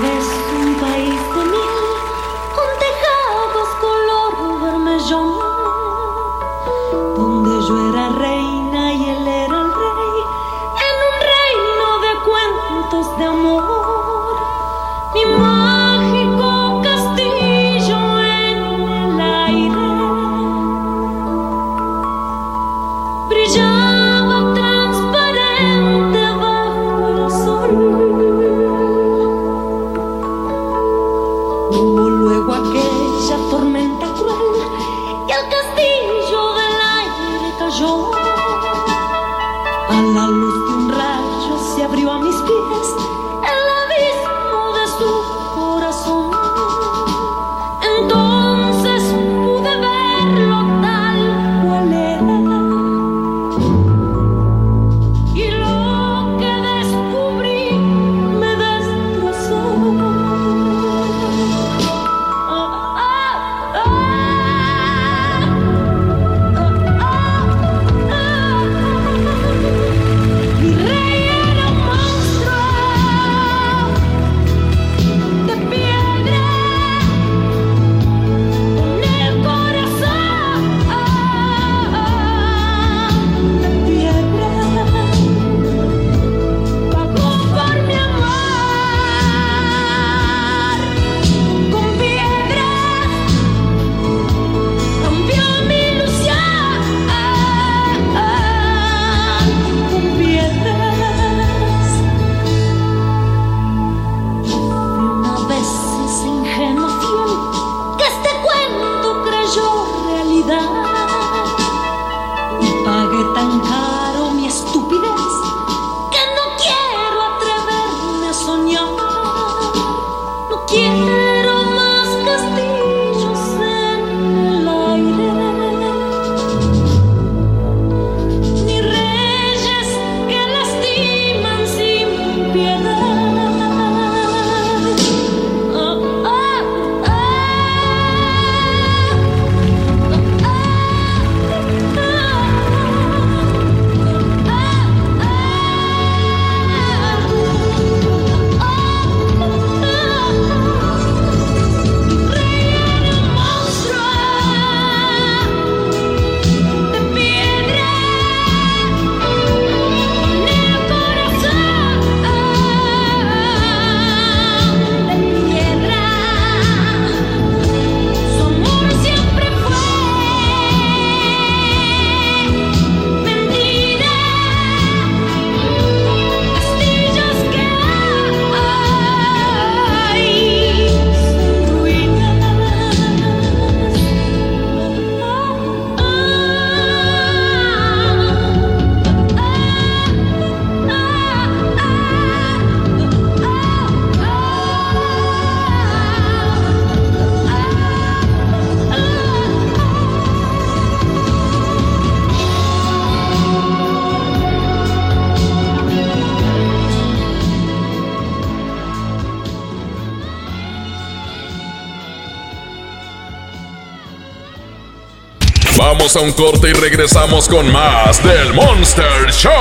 Speaker 1: A un corte y regresamos con más del Monster Show.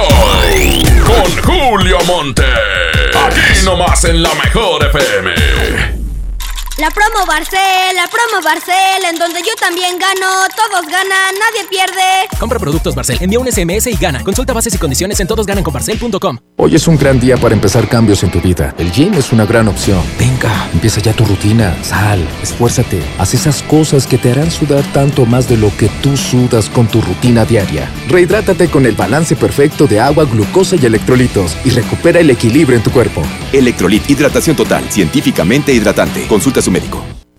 Speaker 1: Con Julio Monte. Aquí nomás en la mejor FM.
Speaker 55: La promo Barcel, la promo Barcel, en donde yo también gano, todos ganan, nadie pierde.
Speaker 56: Compra productos Barcel, envía un SMS y gana. Consulta bases y condiciones en todosgananconbarcel.com.
Speaker 15: Hoy es un gran día para empezar cambios en tu vida. El gym es una gran opción. Venga, empieza ya tu rutina. Sal, esfuérzate. Haz esas cosas que te harán sudar tanto más de lo que tú sudas con tu rutina diaria. Rehidrátate con el balance perfecto de agua, glucosa y electrolitos y recupera el equilibrio en tu cuerpo.
Speaker 57: Electrolit Hidratación Total, científicamente hidratante. Consulta a su médico.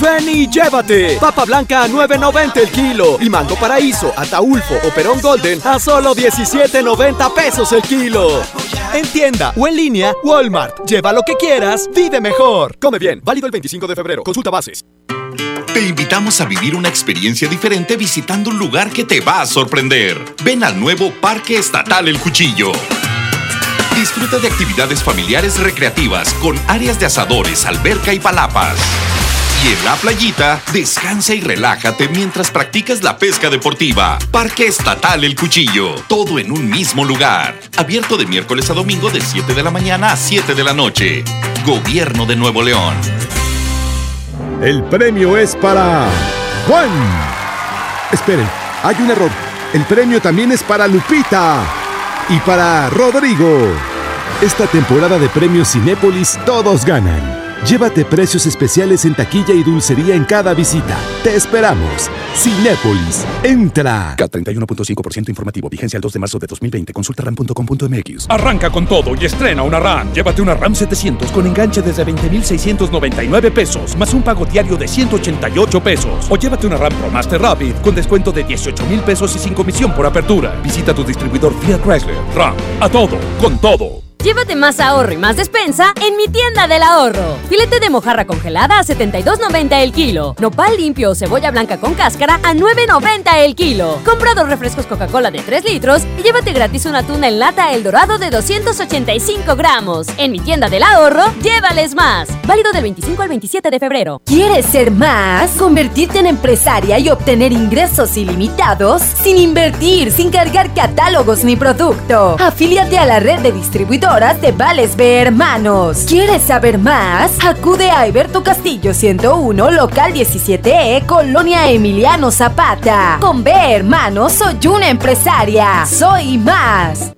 Speaker 9: Ven y llévate. Papa blanca a 9.90 el kilo. Y mango paraíso, ataulfo o perón golden a solo 17.90 pesos el kilo. En tienda o en línea, Walmart. Lleva lo que quieras, vive mejor. Come bien, válido el 25 de febrero. Consulta bases.
Speaker 58: Te invitamos a vivir una experiencia diferente visitando un lugar que te va a sorprender. Ven al nuevo Parque Estatal El Cuchillo. Disfruta de actividades familiares recreativas con áreas de asadores, alberca y palapas. Y en la playita, descansa y relájate mientras practicas la pesca deportiva. Parque Estatal El Cuchillo. Todo en un mismo lugar. Abierto de miércoles a domingo de 7 de la mañana a 7 de la noche. Gobierno de Nuevo León.
Speaker 59: El premio es para Juan. Esperen, hay un error. El premio también es para Lupita y para Rodrigo. Esta temporada de premios Cinépolis todos ganan. Llévate precios especiales en taquilla y dulcería en cada visita. Te esperamos. Cinépolis, entra.
Speaker 60: K31.5% informativo. Vigencia el 2 de marzo de 2020. Consulta ram.com.mx.
Speaker 61: Arranca con todo y estrena una RAM. Llévate una RAM 700 con enganche desde 20,699 pesos, más un pago diario de 188 pesos. O llévate una RAM Pro Master Rapid con descuento de 18 mil pesos y sin comisión por apertura. Visita tu distribuidor Fiat Chrysler. RAM. A todo, con todo.
Speaker 11: Llévate más ahorro y más despensa en mi tienda del ahorro. Filete de mojarra congelada a 72.90 el kilo. Nopal limpio o cebolla blanca con cáscara a 9.90 el kilo. Compra dos refrescos Coca-Cola de 3 litros y llévate gratis una tuna en lata El Dorado de 285 gramos. En mi tienda del ahorro, llévales más. Válido del 25 al 27 de febrero.
Speaker 12: ¿Quieres ser más? ¿Convertirte en empresaria y obtener ingresos ilimitados? Sin invertir, sin cargar catálogos ni producto. Afíliate a la red de distribuidores de Vales B Hermanos. ¿Quieres saber más? Acude a Alberto Castillo 101, local 17E, Colonia Emiliano Zapata. Con B Hermanos soy una empresaria. Soy más.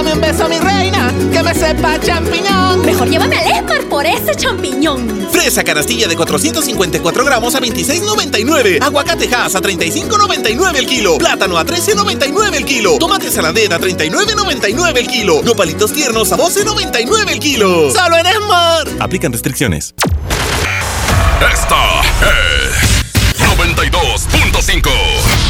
Speaker 14: Dame un beso, mi reina, que me sepa champiñón.
Speaker 62: Mejor llévame al Esmar por ese champiñón.
Speaker 14: Fresa canastilla de 454 gramos a 26,99. Aguacate Hass a 35,99 el kilo. Plátano a 13,99 el kilo. Tomate saladera a 39,99 el kilo. Nopalitos tiernos a 12,99 el kilo. Solo en Esmar.
Speaker 57: Aplican restricciones.
Speaker 1: Esta es 92.5.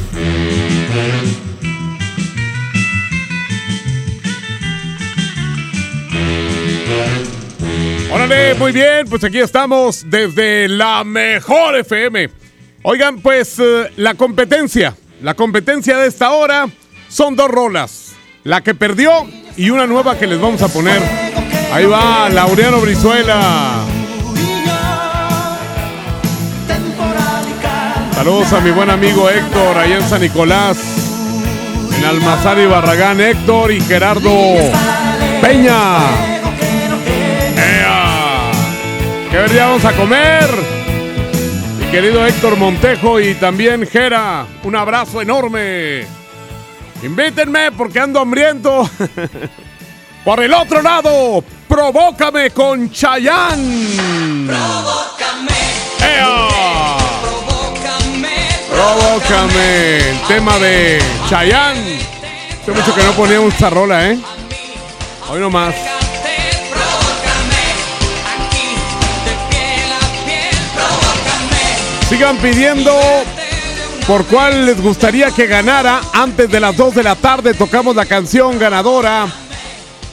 Speaker 63: Órale, muy bien, pues aquí estamos desde la mejor FM. Oigan, pues eh, la competencia, la competencia de esta hora son dos rolas, la que perdió y una nueva que les vamos a poner. Ahí va, Laureano Brizuela. Saludos a mi buen amigo Héctor, allá en San Nicolás. En Almazar y Barragán, Héctor y Gerardo Peña. ¡Ea! ¿Qué día vamos a comer? Mi querido Héctor Montejo y también Gera, un abrazo enorme. Invítenme porque ando hambriento. Por el otro lado, provócame con Chayán. ¡Ea! Provócame. Tema de Chayán. Hace mucho que no poníamos esta rola, ¿eh? Hoy nomás. Sigan pidiendo por cuál les gustaría que ganara. Antes de las 2 de la tarde tocamos la canción ganadora.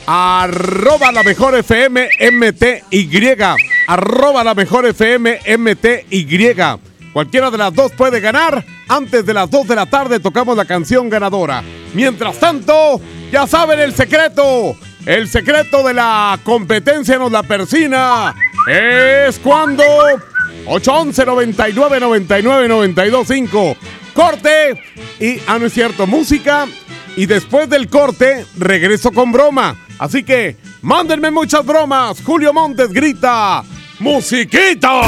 Speaker 63: Arroba la mejor FM MTY. Arroba la mejor FM MTY. Cualquiera de las dos puede ganar. Antes de las 2 de la tarde tocamos la canción ganadora. Mientras tanto, ya saben el secreto. El secreto de la competencia nos la persina. Es cuando 811 99 99 92 5. Corte y, ah, no es cierto, música. Y después del corte, regreso con broma. Así que, mándenme muchas bromas. Julio Montes grita: ¡Musiquita!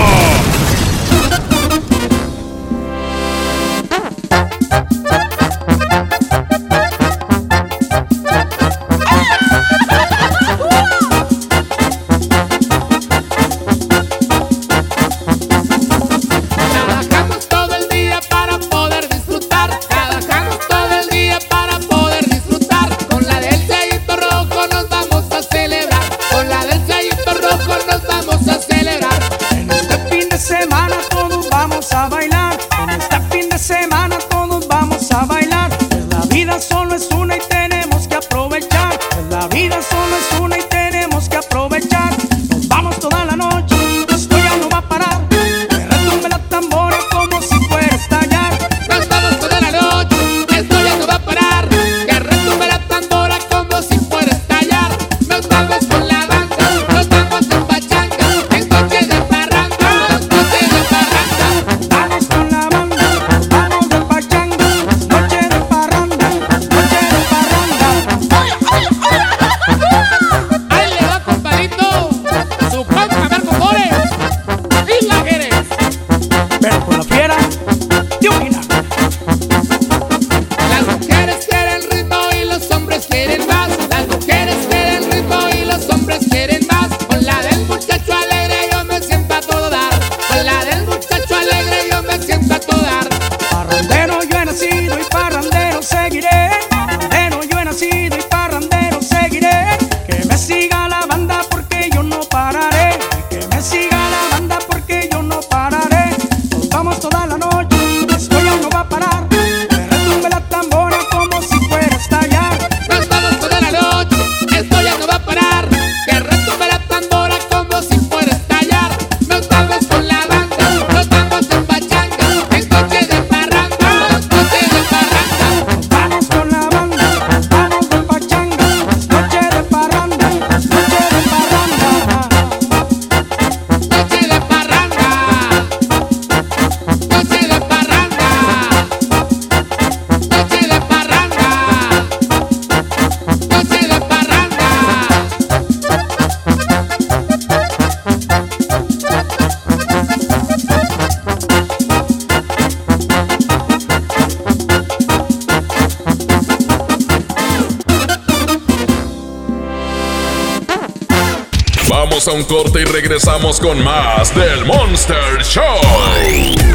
Speaker 1: Regresamos con más del Monster Show.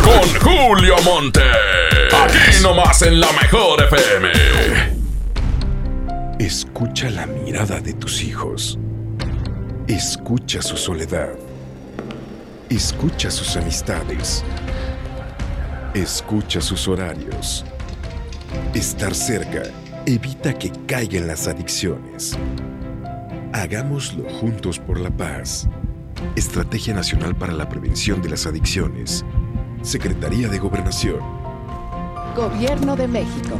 Speaker 1: Con Julio Monte. Aquí nomás en la mejor FM.
Speaker 23: Escucha la mirada de tus hijos. Escucha su soledad. Escucha sus amistades. Escucha sus horarios. Estar cerca evita que caigan las adicciones. Hagámoslo juntos por la paz.
Speaker 64: Estrategia Nacional para la Prevención de las Adicciones. Secretaría de Gobernación.
Speaker 12: Gobierno de México.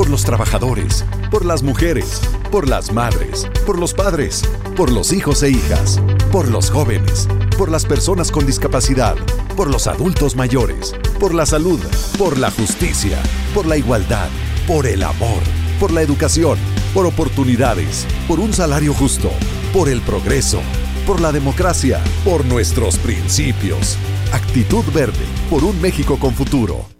Speaker 65: por los trabajadores, por las mujeres, por las madres, por los padres, por los hijos e hijas, por los jóvenes, por las personas con discapacidad, por los adultos mayores, por la salud, por la justicia, por la igualdad, por el amor, por la educación, por oportunidades, por un salario justo, por el progreso, por la democracia, por nuestros principios. Actitud Verde, por un México con futuro.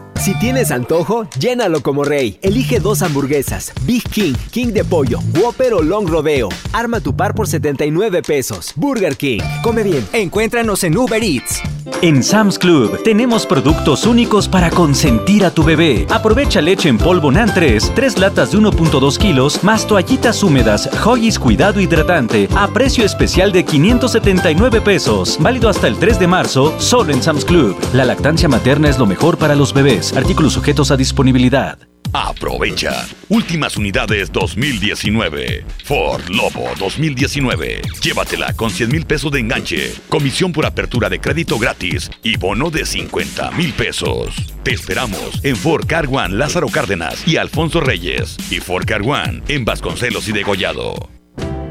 Speaker 66: Si tienes antojo, llénalo como rey. Elige dos hamburguesas, Big King, King de pollo, Whopper o Long Rodeo. Arma tu par por 79 pesos. Burger King. Come bien.
Speaker 67: Encuéntranos en Uber Eats. En Sam's Club tenemos productos únicos para consentir a tu bebé. Aprovecha leche en polvo NAN 3, 3 latas de 1.2 kilos, más toallitas húmedas Hoggies Cuidado Hidratante a precio especial de 579 pesos. Válido hasta el 3 de marzo, solo en Sam's Club. La lactancia materna es lo mejor para los bebés. Artículos sujetos a disponibilidad.
Speaker 58: Aprovecha. Últimas unidades 2019. Ford Lobo 2019. Llévatela con 100 mil pesos de enganche, comisión por apertura de crédito gratis y bono de 50 mil pesos. Te esperamos en Ford Car One Lázaro Cárdenas y Alfonso Reyes y Ford Car One en Vasconcelos y Degollado.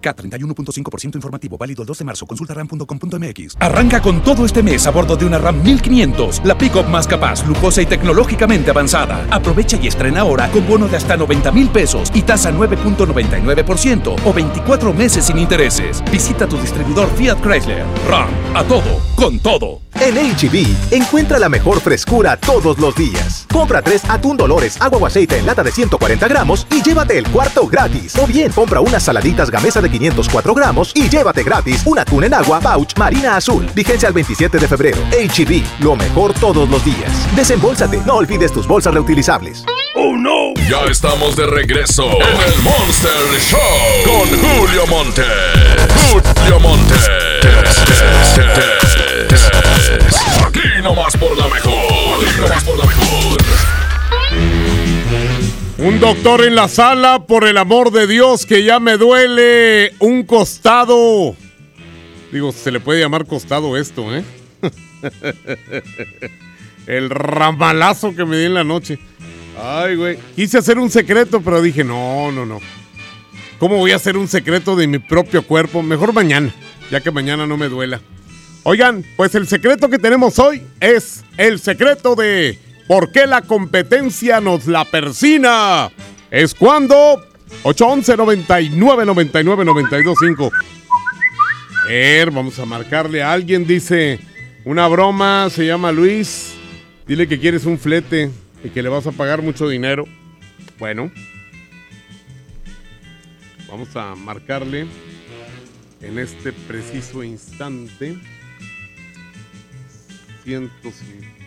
Speaker 9: K31.5% informativo, válido el 2 de marzo. Consulta ram.com.mx.
Speaker 68: Arranca con todo este mes a bordo de una RAM 1500, la pick-up más capaz, lujosa y tecnológicamente avanzada. Aprovecha y estrena ahora con bono de hasta 90 mil pesos y tasa 9.99% o 24 meses sin intereses. Visita tu distribuidor Fiat Chrysler. RAM, a todo, con todo.
Speaker 69: En HB, encuentra la mejor frescura todos los días. Compra tres atún Dolores, agua o aceite en lata de 140 gramos y llévate el cuarto gratis. O bien, compra unas saladitas gamesa de 504 gramos y llévate gratis un atún en agua pouch marina azul. Vigencia al 27 de febrero. HB, lo mejor todos los días. Desembolsate, no olvides tus bolsas reutilizables.
Speaker 1: ¡Oh, no! Ya estamos de regreso en el Monster Show con Julio Monte. Julio Monte. Aquí nomás por la mejor. Aquí nomás por la mejor.
Speaker 2: Un doctor en la sala, por el amor de Dios, que ya me duele un costado. Digo, se le puede llamar costado esto, ¿eh? el ramalazo que me di en la noche. Ay, güey. Quise hacer un secreto, pero dije, no, no, no. ¿Cómo voy a hacer un secreto de mi propio cuerpo? Mejor mañana, ya que mañana no me duela. Oigan, pues el secreto que tenemos hoy es el secreto de por qué la competencia nos la persina. Es cuando 811 99 99 925. A ver, vamos a marcarle a alguien. Dice una broma, se llama Luis. Dile que quieres un flete y que le vas a pagar mucho dinero. Bueno, vamos a marcarle en este preciso instante. 105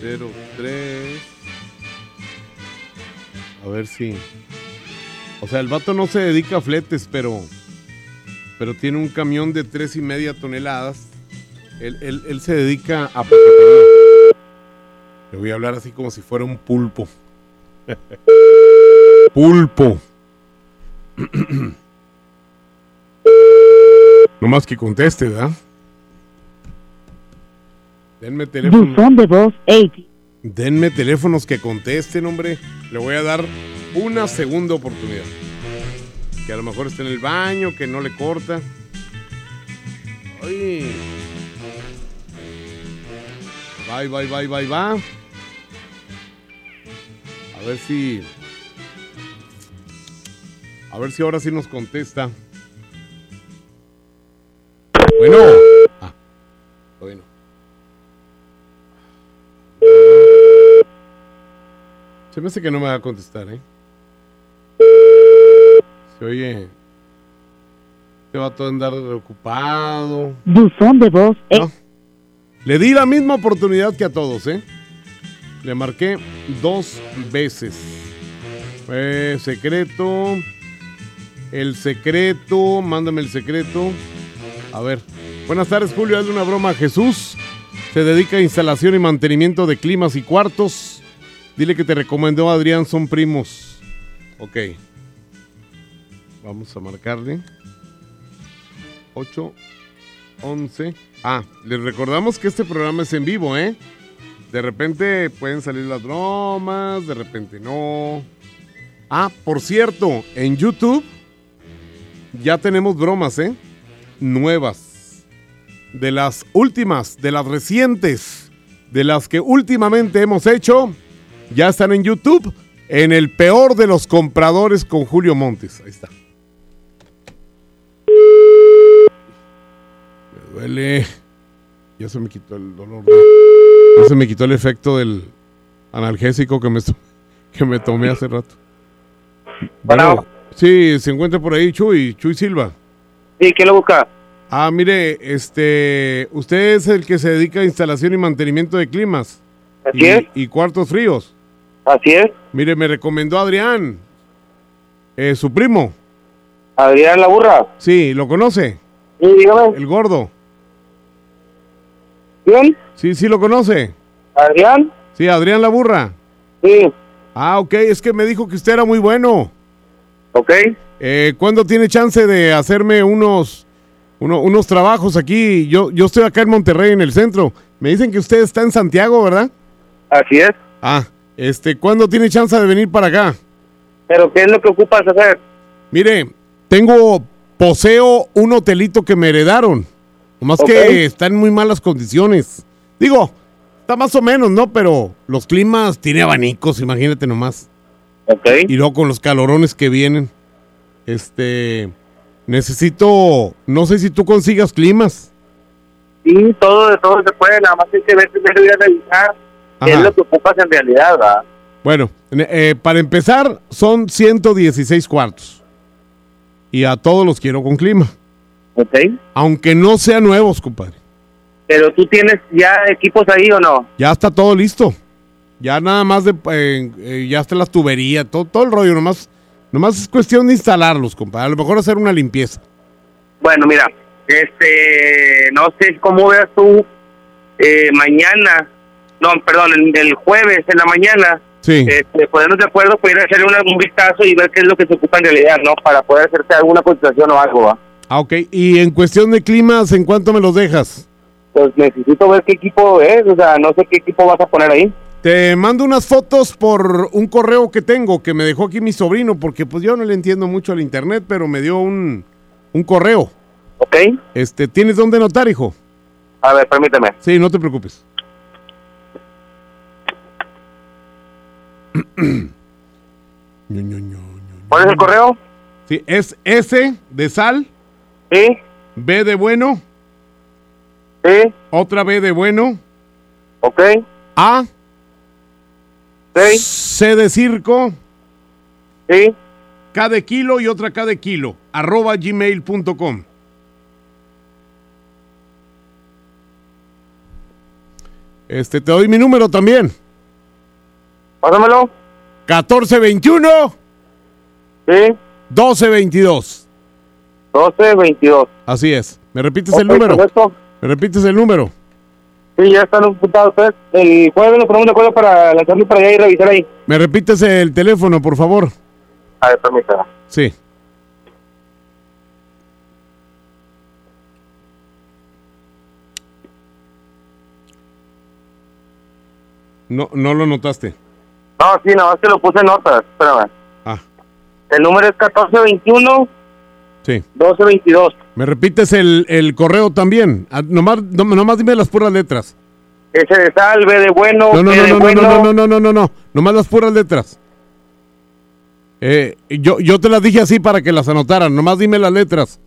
Speaker 2: 03 A ver si. O sea, el vato no se dedica a fletes, pero. Pero tiene un camión de tres y media toneladas. Él, él- él se dedica a. Le voy a hablar así como si fuera un pulpo. pulpo. no más que conteste, ¿verdad? Denme teléfono.
Speaker 70: Buzón de voz 80.
Speaker 2: Denme teléfonos que contesten, hombre. Le voy a dar una segunda oportunidad. Que a lo mejor está en el baño, que no le corta. Ay. Bye, bye, bye, bye, va. A ver si. A ver si ahora sí nos contesta. Bueno. Ah, bueno. Se me hace que no me va a contestar, ¿eh? Se oye. Este va a andar ocupado.
Speaker 70: Buzón de voz
Speaker 2: No. Le di la misma oportunidad que a todos, ¿eh? Le marqué dos veces. Eh, secreto. El secreto. Mándame el secreto. A ver. Buenas tardes, Julio. Hazle una broma a Jesús. Se dedica a instalación y mantenimiento de climas y cuartos. Dile que te recomendó Adrián, son primos. Ok. Vamos a marcarle. 8, 11. Ah, les recordamos que este programa es en vivo, ¿eh? De repente pueden salir las bromas, de repente no. Ah, por cierto, en YouTube ya tenemos bromas, ¿eh? Nuevas. De las últimas, de las recientes, de las que últimamente hemos hecho, ya están en YouTube. En el peor de los compradores con Julio Montes. Ahí está. Me duele. Ya se me quitó el dolor. Ya se me quitó el efecto del analgésico que me, que me tomé hace rato. Bueno, sí, se encuentra por ahí Chuy, Chuy Silva.
Speaker 71: Sí, ¿quién lo busca?
Speaker 2: Ah, mire, este, usted es el que se dedica a instalación y mantenimiento de climas.
Speaker 71: Así
Speaker 2: y,
Speaker 71: es.
Speaker 2: y cuartos fríos.
Speaker 71: Así es.
Speaker 2: Mire, me recomendó Adrián, eh, su primo.
Speaker 71: Adrián La Burra.
Speaker 2: Sí, ¿lo conoce?
Speaker 71: Sí, dígame.
Speaker 2: El gordo.
Speaker 71: ¿Quién?
Speaker 2: Sí, sí, lo conoce.
Speaker 71: ¿Adrián?
Speaker 2: Sí, Adrián La Burra.
Speaker 71: Sí.
Speaker 2: Ah, ok, es que me dijo que usted era muy bueno.
Speaker 71: Ok.
Speaker 2: Eh, ¿Cuándo tiene chance de hacerme unos, uno- unos trabajos aquí? Yo, yo estoy acá en Monterrey, en el centro. Me dicen que usted está en Santiago, ¿verdad?
Speaker 71: Así es.
Speaker 2: Ah, este, ¿cuándo tiene chance de venir para acá?
Speaker 71: ¿Pero qué es lo que ocupas hacer?
Speaker 2: Mire, tengo, poseo un hotelito que me heredaron. Nomás que está en muy malas condiciones. Digo, está más o menos, ¿no? Pero los climas, tiene abanicos, imagínate nomás.
Speaker 71: Ok.
Speaker 2: Y luego con los calorones que vienen. Este, necesito, no sé si tú consigas climas.
Speaker 71: Sí, todo, todo se puede, nada más hay que ver primero y revisar es lo que ocupas en realidad, ¿verdad?
Speaker 2: Bueno, eh, para empezar, son 116 cuartos. Y a todos los quiero con clima.
Speaker 71: Ok.
Speaker 2: Aunque no sean nuevos, compadre.
Speaker 71: Pero tú tienes ya equipos ahí o no?
Speaker 2: Ya está todo listo. Ya nada más de. eh, eh, ya está las tuberías, todo, todo el rollo. Nomás, nomás es cuestión de instalarlos, compadre. A lo mejor hacer una limpieza.
Speaker 71: Bueno, mira, este, no sé cómo veas tú eh, mañana, no, perdón, el, el jueves en la mañana,
Speaker 2: Sí.
Speaker 71: este, ponernos de acuerdo hacerle una- un vistazo y ver qué es lo que se ocupa en realidad, ¿no? Para poder hacerte alguna cotización o algo, ¿va?
Speaker 2: Ah, ok. Y en cuestión de climas, ¿en cuánto me los dejas?
Speaker 71: Pues necesito ver qué equipo es, o sea, no sé qué equipo vas a poner ahí.
Speaker 2: Te mando unas fotos por un correo que tengo que me dejó aquí mi sobrino, porque pues yo no le entiendo mucho al internet, pero me dio un, un correo.
Speaker 71: ¿Ok?
Speaker 2: Este, ¿tienes dónde anotar, hijo?
Speaker 71: A ver, permíteme.
Speaker 2: Sí, no te preocupes.
Speaker 71: ¿Cuál es el correo?
Speaker 2: Sí, es S de sal.
Speaker 71: Sí.
Speaker 2: B de bueno.
Speaker 71: Sí.
Speaker 2: Otra B de bueno.
Speaker 71: Ok.
Speaker 2: A.
Speaker 71: Sí.
Speaker 2: C de circo.
Speaker 71: Sí.
Speaker 2: K de kilo y otra K de kilo. Arroba gmail.com. Este, te doy mi número también.
Speaker 71: Pásamelo.
Speaker 2: 1421.
Speaker 71: Sí.
Speaker 2: 1222.
Speaker 71: 1222.
Speaker 2: Así es. ¿Me repites el
Speaker 71: Ok,
Speaker 2: número?
Speaker 71: perfecto.
Speaker 2: ¿Me repites el número?
Speaker 71: Sí, ya están apuntados ustedes. El jueves nos ponemos de acuerdo para lanzarnos para allá y revisar ahí.
Speaker 2: ¿Me repites el teléfono, por favor?
Speaker 71: A ver, permítame.
Speaker 2: Sí. No, no lo notaste.
Speaker 71: No, sí, nada más que lo puse en notas. Espérame.
Speaker 2: Ah.
Speaker 71: El número es 1421
Speaker 2: Sí.
Speaker 71: 1222.
Speaker 2: ¿Me repites el, el correo también? Ah, nomás, no- nomás dime las puras letras.
Speaker 71: S de sal, B de bueno,
Speaker 2: No, no, no, no,
Speaker 71: bueno.
Speaker 2: no, no, no, no, no, no. Nomás las puras letras. Eh, yo, yo te las dije así para que las anotaran. Nomás dime las letras.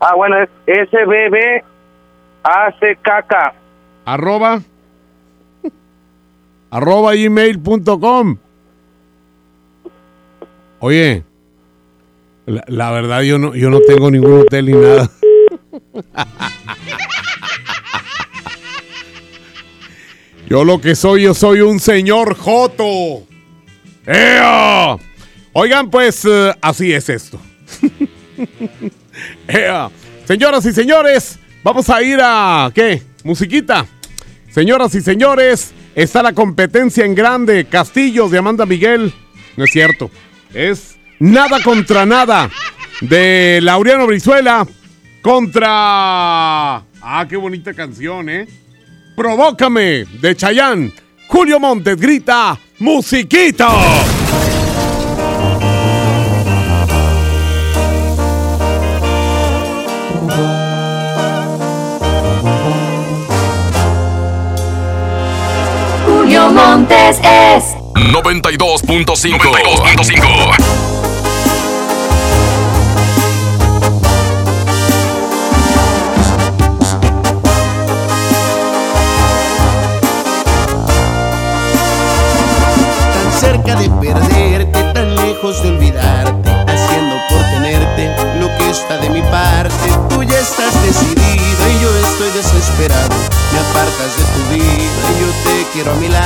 Speaker 71: Ah, bueno, es SBB ACKK.
Speaker 2: Arroba. Arroba gmail.com. Oye, la, verdad yo no, yo no tengo ningún hotel ni nada. Yo lo que soy, yo soy un señor Joto. ¡Ea! Oigan, pues eh, así es esto. Señoras y señores, vamos a ir a ¿qué? Musiquita. Señoras y señores, está la competencia en grande. Castillos de Amanda Miguel. No es cierto. Es nada contra nada de Laureano Brizuela contra. Ah, qué bonita canción, ¿eh? Provócame de Chayán. Julio Montes grita musiquita.
Speaker 50: Montes es
Speaker 1: 92.5. 92.5.
Speaker 13: tan cerca de perderte, tan lejos de olvidarte, haciendo por tenerte lo que está de mi parte. Tú ya estás decidida y yo estoy desesperado. Me apartas de tu vida y yo te quiero a mi lado.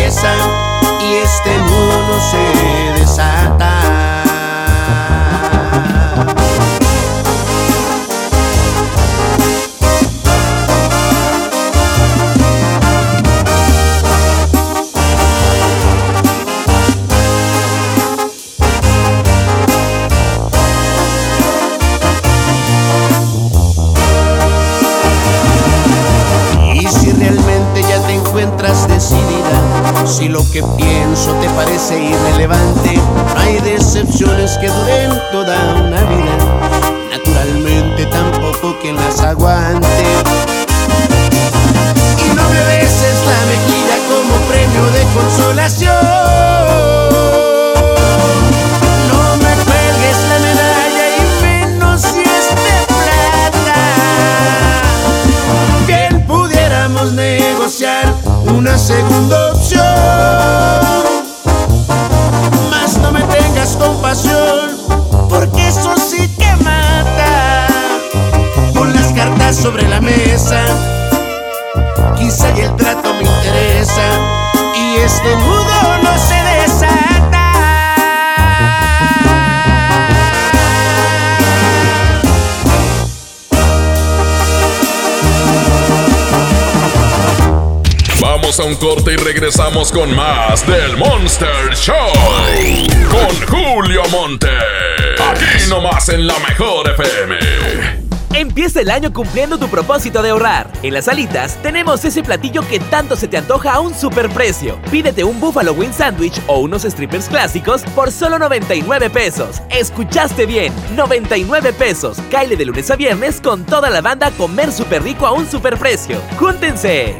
Speaker 1: corte y regresamos con más del Monster Show. Con Julio Monte. Aquí nomás en la mejor FM.
Speaker 66: Empieza el año cumpliendo tu propósito de ahorrar. En las alitas tenemos ese platillo que tanto se te antoja a un superprecio. Pídete un Buffalo Wing Sandwich o unos strippers clásicos por solo 99 pesos. Escuchaste bien, 99 pesos. Caile de lunes a viernes con toda la banda a comer súper rico a un superprecio. ¡Júntense!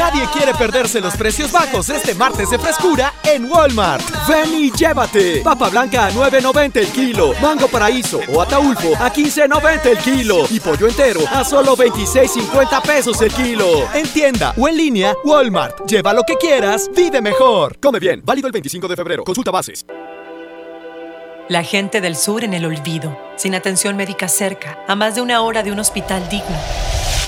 Speaker 9: Nadie quiere perderse los precios bajos este martes de frescura en Walmart. Ven y llévate. Papa blanca a 9.90 el kilo. Mango paraíso o ataulfo a 15.90 el kilo. Y pollo entero a solo 26.50 pesos el kilo. En tienda o en línea, Walmart. Lleva lo que quieras, vive mejor. Come bien. Válido el 25 de febrero. Consulta bases.
Speaker 10: La gente del sur en el olvido, sin atención médica cerca, a más de una hora de un hospital digno.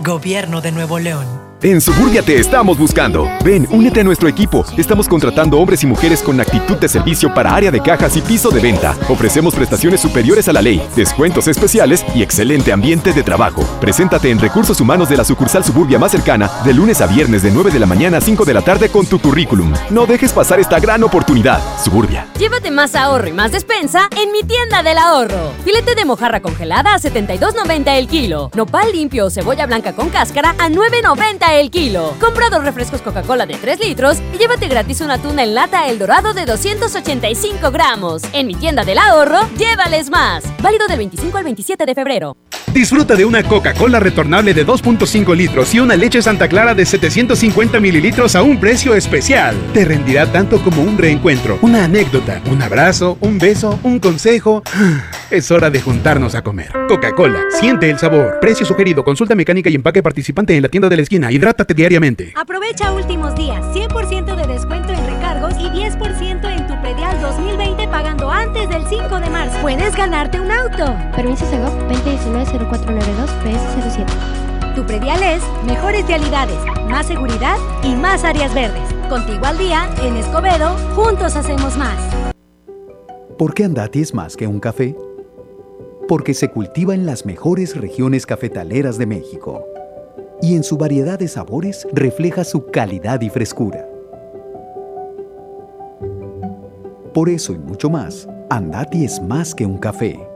Speaker 10: Gobierno de Nuevo León.
Speaker 72: En Suburbia te estamos buscando. Ven, únete a nuestro equipo. Estamos contratando hombres y mujeres con actitud de servicio para área de cajas y piso de venta. Ofrecemos prestaciones superiores a la ley, descuentos especiales y excelente ambiente de trabajo. Preséntate en Recursos Humanos de la sucursal Suburbia más cercana de lunes a viernes de 9 de la mañana a 5 de la tarde con tu currículum. No dejes pasar esta gran oportunidad. Suburbia.
Speaker 11: Llévate más ahorro y más despensa en mi tienda del ahorro. Filete de mojarra congelada a 72.90 el kilo. Nopal limpio o cebolla blanca con cáscara a 9.90 el kilo. Compra dos refrescos Coca-Cola de 3 litros y llévate gratis una tuna en lata El Dorado de 285 gramos. En mi tienda del ahorro, llévales más. Válido del 25 al 27 de febrero.
Speaker 73: Disfruta de una Coca-Cola retornable de 2.5 litros y una leche Santa Clara de 750 mililitros a un precio especial. Te rendirá tanto como un reencuentro, una anécdota, un abrazo, un beso, un consejo. Es hora de juntarnos a comer. Coca-Cola, siente el sabor. Precio sugerido, consulta mecánica y empaque participante en la tienda de la esquina. Hidrátate diariamente.
Speaker 12: Aprovecha últimos días, 100% de descuento en recargos y 10% en tu predial 2020 pagando antes del 5 de marzo. Puedes ganarte un auto.
Speaker 74: Permiso Segov 2019-0492 PS07.
Speaker 12: Tu predial es mejores vialidades, más seguridad y más áreas verdes. Contigo al día, en Escobedo, juntos hacemos más.
Speaker 30: ¿Por qué Andati es más que un café? Porque se cultiva en las mejores regiones cafetaleras de México y en su variedad de sabores refleja su calidad y frescura. Por eso y mucho más, Andati es más que un café.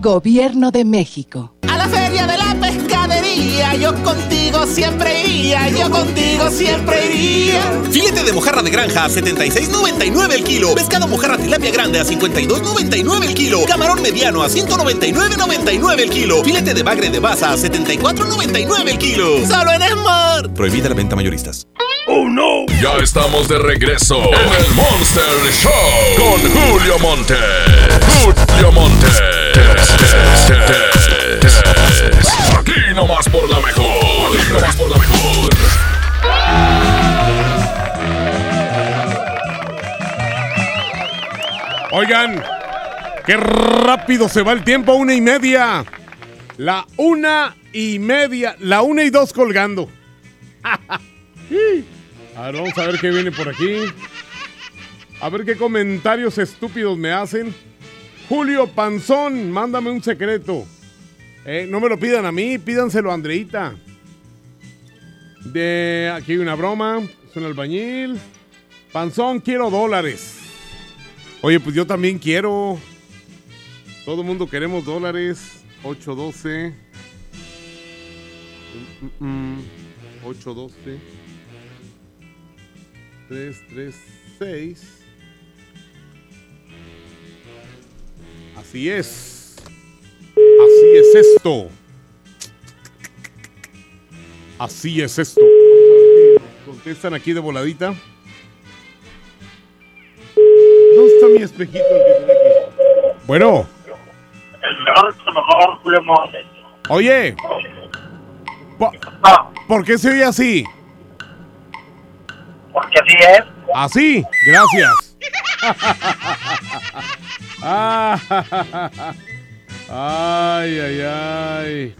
Speaker 75: Gobierno de México.
Speaker 76: A la feria de yo contigo siempre iría, yo contigo siempre iría.
Speaker 77: Filete de mojarra de granja a 76.99 el kilo. Pescado mojarra tilapia grande a 52.99 el kilo. Camarón mediano a 199.99 el kilo. Filete de bagre de baza a 74.99 el kilo.
Speaker 76: Solo en Smart.
Speaker 77: Prohibida la venta mayoristas.
Speaker 1: ¡Oh, no! Ya estamos de regreso en el Monster Show con Julio Monte. Julio Monte. Aquí nomás por la mejor.
Speaker 2: Oigan, qué rápido se va el tiempo, una y media. La una y media, la una y dos colgando. A ver, vamos a ver qué viene por aquí. A ver qué comentarios estúpidos me hacen. Julio Panzón, mándame un secreto. Eh, no me lo pidan a mí, pídanselo a Andreita. De aquí hay una broma, es un albañil. Panzón, quiero dólares. Oye, pues yo también quiero. Todo el mundo queremos dólares. 812. Mm, mm, 812. 336. Así es. Es esto. Así es esto. Contestan aquí de voladita. ¿Dónde está mi espejito? el que tenía aquí? Bueno. Oye. Po- ¿Por qué se oye así?
Speaker 78: Porque así es.
Speaker 2: Así, gracias. Ay, ay, ay.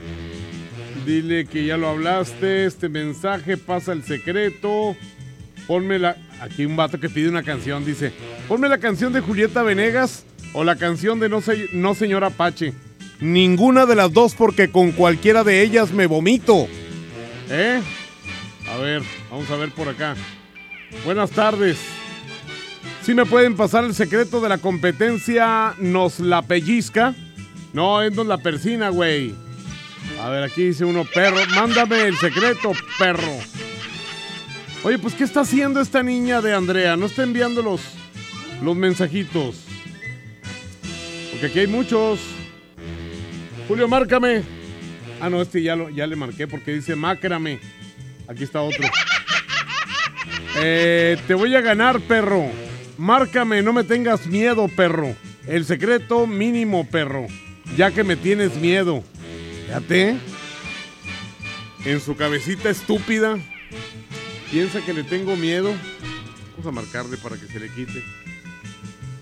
Speaker 2: Dile que ya lo hablaste. Este mensaje pasa el secreto. Ponme la. Aquí un vato que pide una canción. Dice: Ponme la canción de Julieta Venegas o la canción de No, Se- no Señor Apache. Ninguna de las dos, porque con cualquiera de ellas me vomito. ¿Eh? A ver, vamos a ver por acá. Buenas tardes. ¿Sí me pueden pasar el secreto de la competencia Nos la pellizca? No, es la persina, güey. A ver, aquí dice uno, perro. Mándame el secreto, perro. Oye, pues, ¿qué está haciendo esta niña de Andrea? No está enviando los, los mensajitos. Porque aquí hay muchos. Julio, márcame. Ah, no, este ya, lo, ya le marqué porque dice mácrame. Aquí está otro. Eh, te voy a ganar, perro. Márcame, no me tengas miedo, perro. El secreto mínimo, perro. Ya que me tienes miedo. Fíjate. En su cabecita estúpida. Piensa que le tengo miedo. Vamos a marcarle para que se le quite.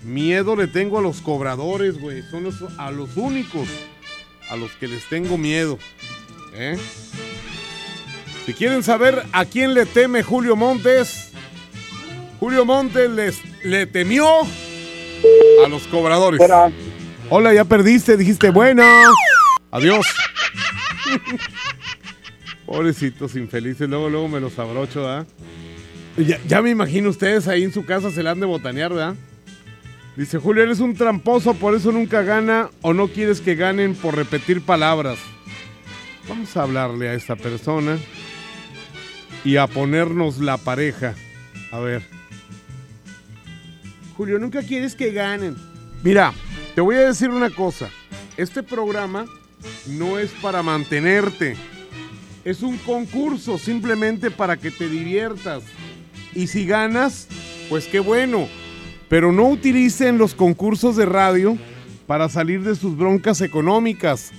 Speaker 2: Miedo le tengo a los cobradores, güey. Son los- a los únicos a los que les tengo miedo. ¿Eh? Si quieren saber a quién le teme Julio Montes, Julio Montes les, le temió a los cobradores. Ya perdiste, dijiste bueno. Adiós. Pobrecitos infelices, luego, luego me los abrocho, ¿verdad? Ya, ya me imagino ustedes ahí en su casa se la han de botanear, ¿verdad? Dice Julio, eres un tramposo, por eso nunca gana o no quieres que ganen por repetir palabras. Vamos a hablarle a esta persona y a ponernos la pareja. A ver. Julio, nunca quieres que ganen. Mira, te voy a decir una cosa. Este programa no es para mantenerte. Es un concurso simplemente para que te diviertas. Y si ganas, pues qué bueno. Pero no utilicen los concursos de radio para salir de sus broncas económicas.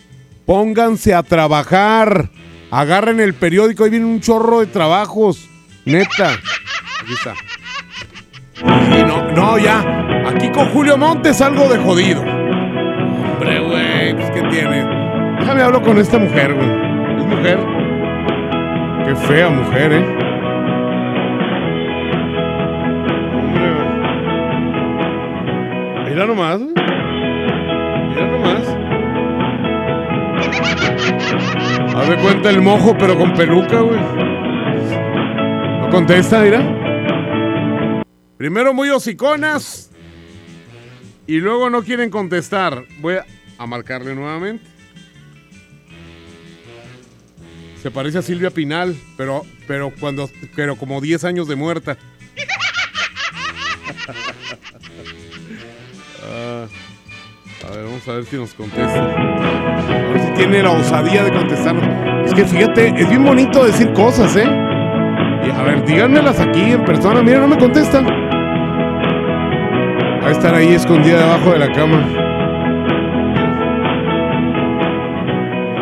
Speaker 2: Pónganse a trabajar. Agarren el periódico, ahí viene un chorro de trabajos. Neta. Aquí. No, no, ya. Aquí con Julio Montes algo de jodido. Hombre, güey. déjame hablo con esta mujer, güey. Es mujer. Qué fea mujer, ¿eh? Hombre. Mira nomás, güey. Mira nomás. Haz de cuenta el mojo, pero con peluca, güey. No contesta, mira. Primero muy hociconas. Y luego no quieren contestar. Voy a, marcarle nuevamente. Se parece a Silvia Pinal, pero, pero cuando, pero como 10 años de muerta. Ah, a ver, vamos a ver si nos contesta. A ver si tiene la osadía de contestarnos. Es que fíjate, es bien bonito decir cosas, ¿eh? Y, a ver, díganmelas aquí en persona. Mira, no me contestan. A estar ahí escondida debajo de la cama.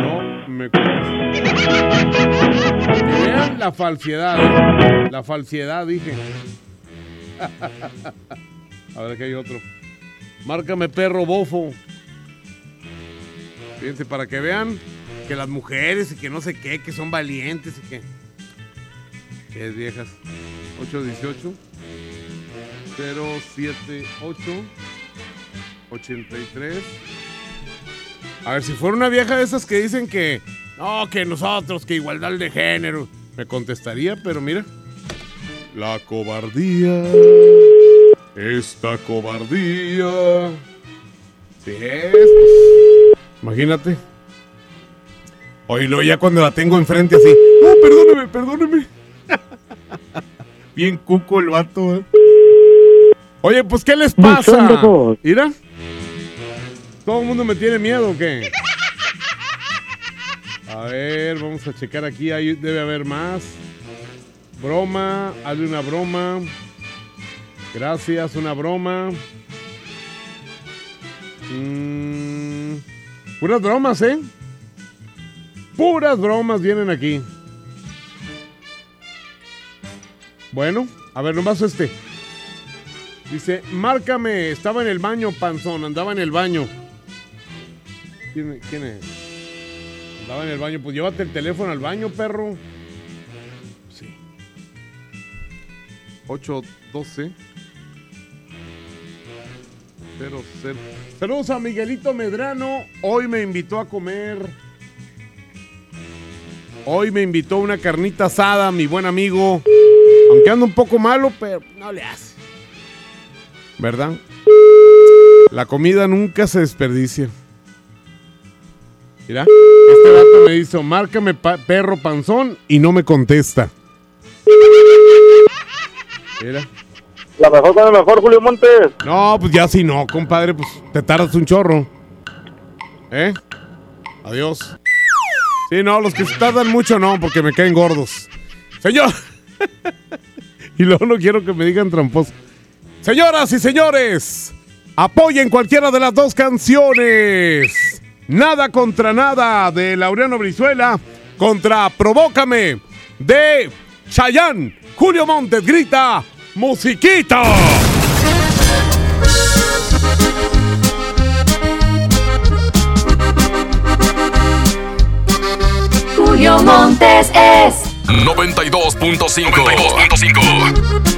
Speaker 2: No me contesta. Que vean la falsedad. ¿eh? La falsedad, dije. A ver, aquí hay otro. Márcame perro bofo. Fíjense, para que vean que las mujeres y que no sé qué, que son valientes y que. Que es viejas. 818 078 83 A ver, si fuera una vieja de esas que dicen que. No, que nosotros, que igualdad de género. Me contestaría, pero mira. La cobardía. Esta cobardía. Sí es, pues, Imagínate. Oílo ya cuando la tengo enfrente así. No, perdóneme, perdóneme. Bien cuco el vato, eh. Oye, pues, ¿qué les pasa? Mira. ¿Todo el mundo me tiene miedo o qué? A ver, vamos a checar aquí. Ahí debe haber más. Broma, hazle una broma. Gracias, una broma. Mm, puras bromas, ¿eh? Puras bromas vienen aquí. Bueno, a ver, nomás este. Dice, márcame, estaba en el baño, panzón, andaba en el baño. ¿Quién, quién es? Andaba en el baño, pues llévate el teléfono al baño, perro. Sí. 812 00. Saludos a Miguelito Medrano. Hoy me invitó a comer. Hoy me invitó una carnita asada, mi buen amigo. Aunque ando un poco malo, pero no le hace. ¿Verdad? La comida nunca se desperdicia. Mira, este vato me hizo, márcame pa- perro panzón y no me contesta. Mira.
Speaker 79: La mejor con el mejor, Julio Montes.
Speaker 2: No, pues ya si no, compadre, pues te tardas un chorro. ¿Eh? Adiós. Sí, no, los que se tardan mucho no, porque me caen gordos. Señor. y luego no quiero que me digan tramposo. Señoras y señores, apoyen cualquiera de las dos canciones. Nada contra nada de Laureano Brizuela contra Provócame de Chayán. Julio Montes grita, musiquita.
Speaker 80: Julio Montes es
Speaker 1: 92.5. 92.5.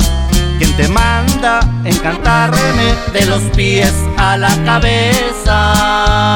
Speaker 81: Te manda encantarme de los pies a la cabeza.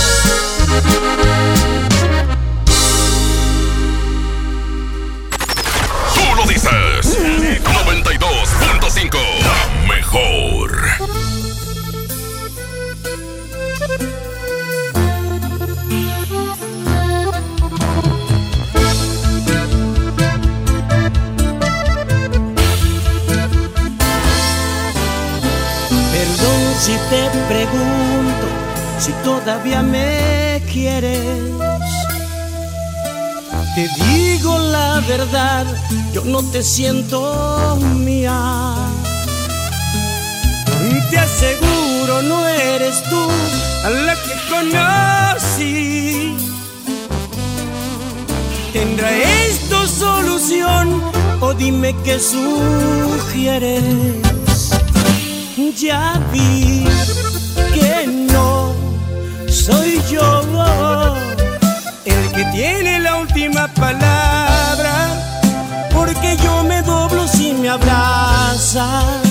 Speaker 82: Perdón si te pregunto si todavía me quieres. Te digo la verdad, yo no te siento mía. Te aseguro no eres tú a la que conocí. ¿Tendrá esto solución o dime qué sugieres? Ya vi que no soy yo el que tiene la última palabra, porque yo me doblo si me abrazas.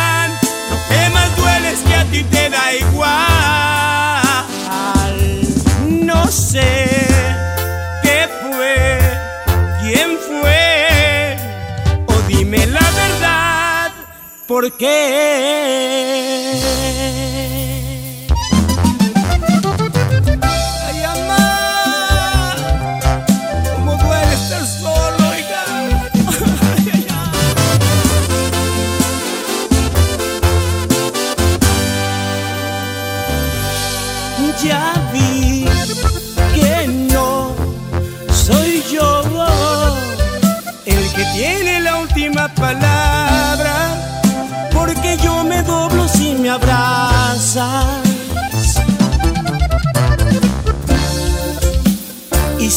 Speaker 82: Que a ti te da igual. No sé qué fue, quién fue, o dime la verdad, ¿por qué?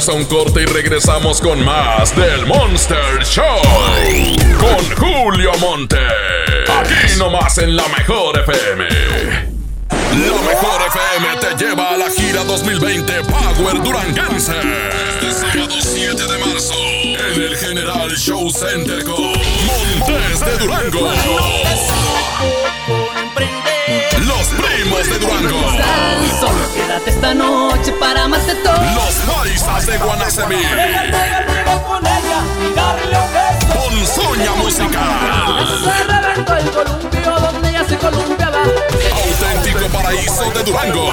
Speaker 1: Vamos a un corte y regresamos con más del Monster Show. Con Julio Monte. Aquí nomás en la mejor FM. La mejor FM te lleva a la gira 2020 Power Duranguense. Este sábado 7 de marzo. En el General Show Center con Montes de Durango. Primos de Durango.
Speaker 83: Solo quédate esta noche para más de todo.
Speaker 1: Los paisas de Guanacemí. Ponzoña musical.
Speaker 83: Se reventó el columpio donde ya se columpiaba.
Speaker 1: Auténtico paraíso de Durango.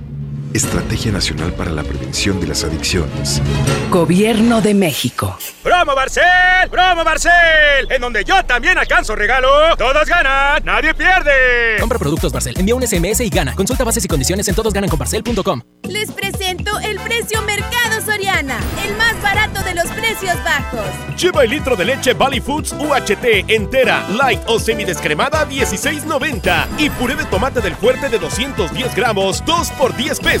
Speaker 23: Estrategia Nacional para la Prevención de las Adicciones.
Speaker 84: Gobierno de México.
Speaker 78: ¡Promo Barcel! ¡Promo Barcel! En donde yo también alcanzo regalo. Todos ganan, nadie pierde.
Speaker 85: Compra productos Barcel, envía un SMS y gana. Consulta bases y condiciones en todosgananconbarcel.com.
Speaker 86: Les presento el precio Mercado Soriana, el más barato de los precios bajos.
Speaker 78: Lleva el litro de leche Valley Foods UHT entera, light o semidescremada 16.90 y puré de tomate del fuerte de 210 gramos 2 por 10 pesos.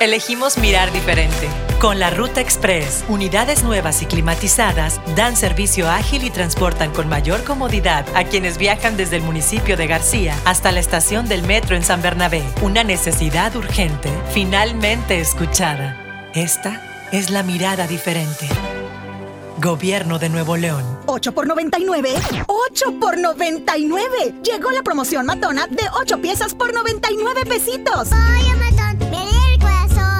Speaker 10: Elegimos mirar diferente. Con la Ruta Express, unidades nuevas y climatizadas dan servicio ágil y transportan con mayor comodidad a quienes viajan desde el municipio de García hasta la estación del metro en San Bernabé. Una necesidad urgente, finalmente escuchada. Esta es la mirada diferente. Gobierno de Nuevo León.
Speaker 87: 8 por 99. 8 por 99. Llegó la promoción matona de 8 piezas por 99 pesitos.
Speaker 88: Matón,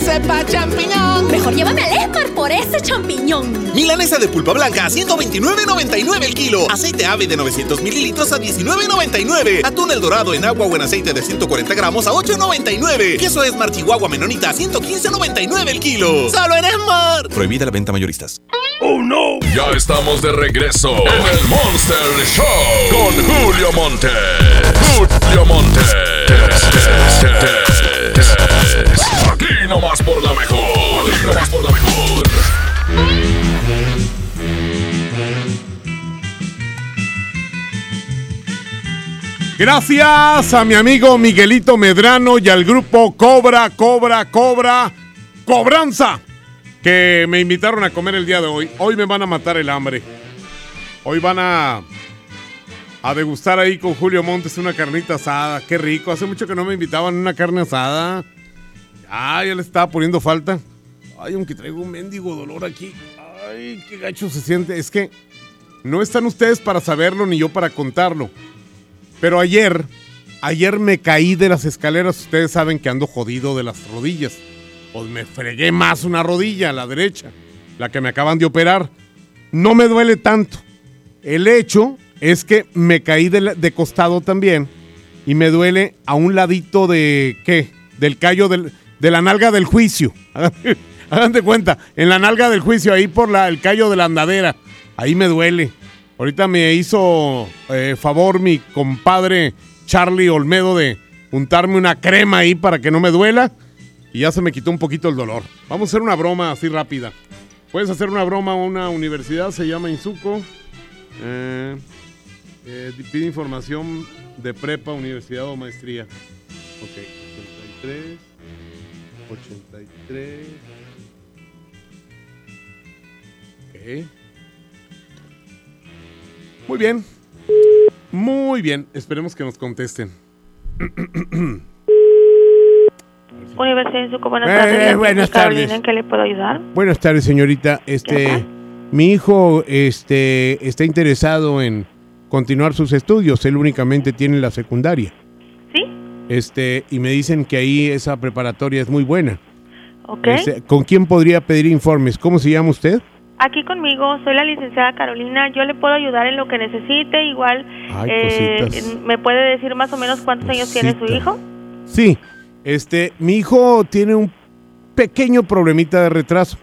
Speaker 89: sepa champiñón.
Speaker 12: Mejor llévame al Esmar por ese champiñón.
Speaker 14: Milanesa de pulpa blanca a 129.99 el kilo. Aceite ave de 900 mililitros a 19.99. Atún el dorado en agua o en aceite de 140 gramos a 8.99. Queso Esmar Chihuahua Menonita a 115.99 el kilo. ¡Solo en Esmar!
Speaker 1: Prohibida la venta mayoristas. ¡Oh, no! Ya estamos de regreso en el Monster Show con Julio Monte. Julio Monte. Aquí nomás por la mejor. Aquí nomás por la mejor.
Speaker 2: Gracias a mi amigo Miguelito Medrano y al grupo Cobra, Cobra, Cobra, Cobranza, que me invitaron a comer el día de hoy. Hoy me van a matar el hambre. Hoy van a, a degustar ahí con Julio Montes una carnita asada. Qué rico. Hace mucho que no me invitaban a una carne asada. Ay, ya le estaba poniendo falta. Ay, aunque traigo un mendigo dolor aquí. Ay, qué gacho se siente. Es que no están ustedes para saberlo ni yo para contarlo. Pero ayer, ayer me caí de las escaleras. Ustedes saben que ando jodido de las rodillas. Pues me fregué más una rodilla, la derecha, la que me acaban de operar. No me duele tanto. El hecho es que me caí de, de costado también y me duele a un ladito de, ¿qué? Del callo del- de la nalga del juicio. Hagan de cuenta, en la nalga del juicio, ahí por la, el callo de la andadera. Ahí me duele. Ahorita me hizo eh, favor mi compadre Charlie Olmedo de untarme una crema ahí para que no me duela. Y ya se me quitó un poquito el dolor. Vamos a hacer una broma así rápida. Puedes hacer una broma a una universidad, se llama Insuco. Eh, eh, pide información de prepa, universidad o maestría. Ok, 83, 83. Ok. Muy bien. Muy bien. Esperemos que nos contesten.
Speaker 90: Universidad de Suco, buenas
Speaker 2: Eh,
Speaker 90: tardes.
Speaker 2: eh, buenas
Speaker 90: Carolina,
Speaker 2: tardes.
Speaker 90: ¿En qué le puedo ayudar?
Speaker 2: Buenas tardes, señorita. Este, mi hijo, este, está interesado en continuar sus estudios. Él únicamente tiene la secundaria. Este, y me dicen que ahí esa preparatoria es muy buena.
Speaker 90: Ok.
Speaker 2: Este, ¿Con quién podría pedir informes? ¿Cómo se llama usted?
Speaker 90: Aquí conmigo, soy la licenciada Carolina. Yo le puedo ayudar en lo que necesite. Igual,
Speaker 2: Ay,
Speaker 90: eh. ¿me puede decir más o menos cuántos años tiene su hijo?
Speaker 2: Sí. Este, mi hijo tiene un pequeño problemita de retraso.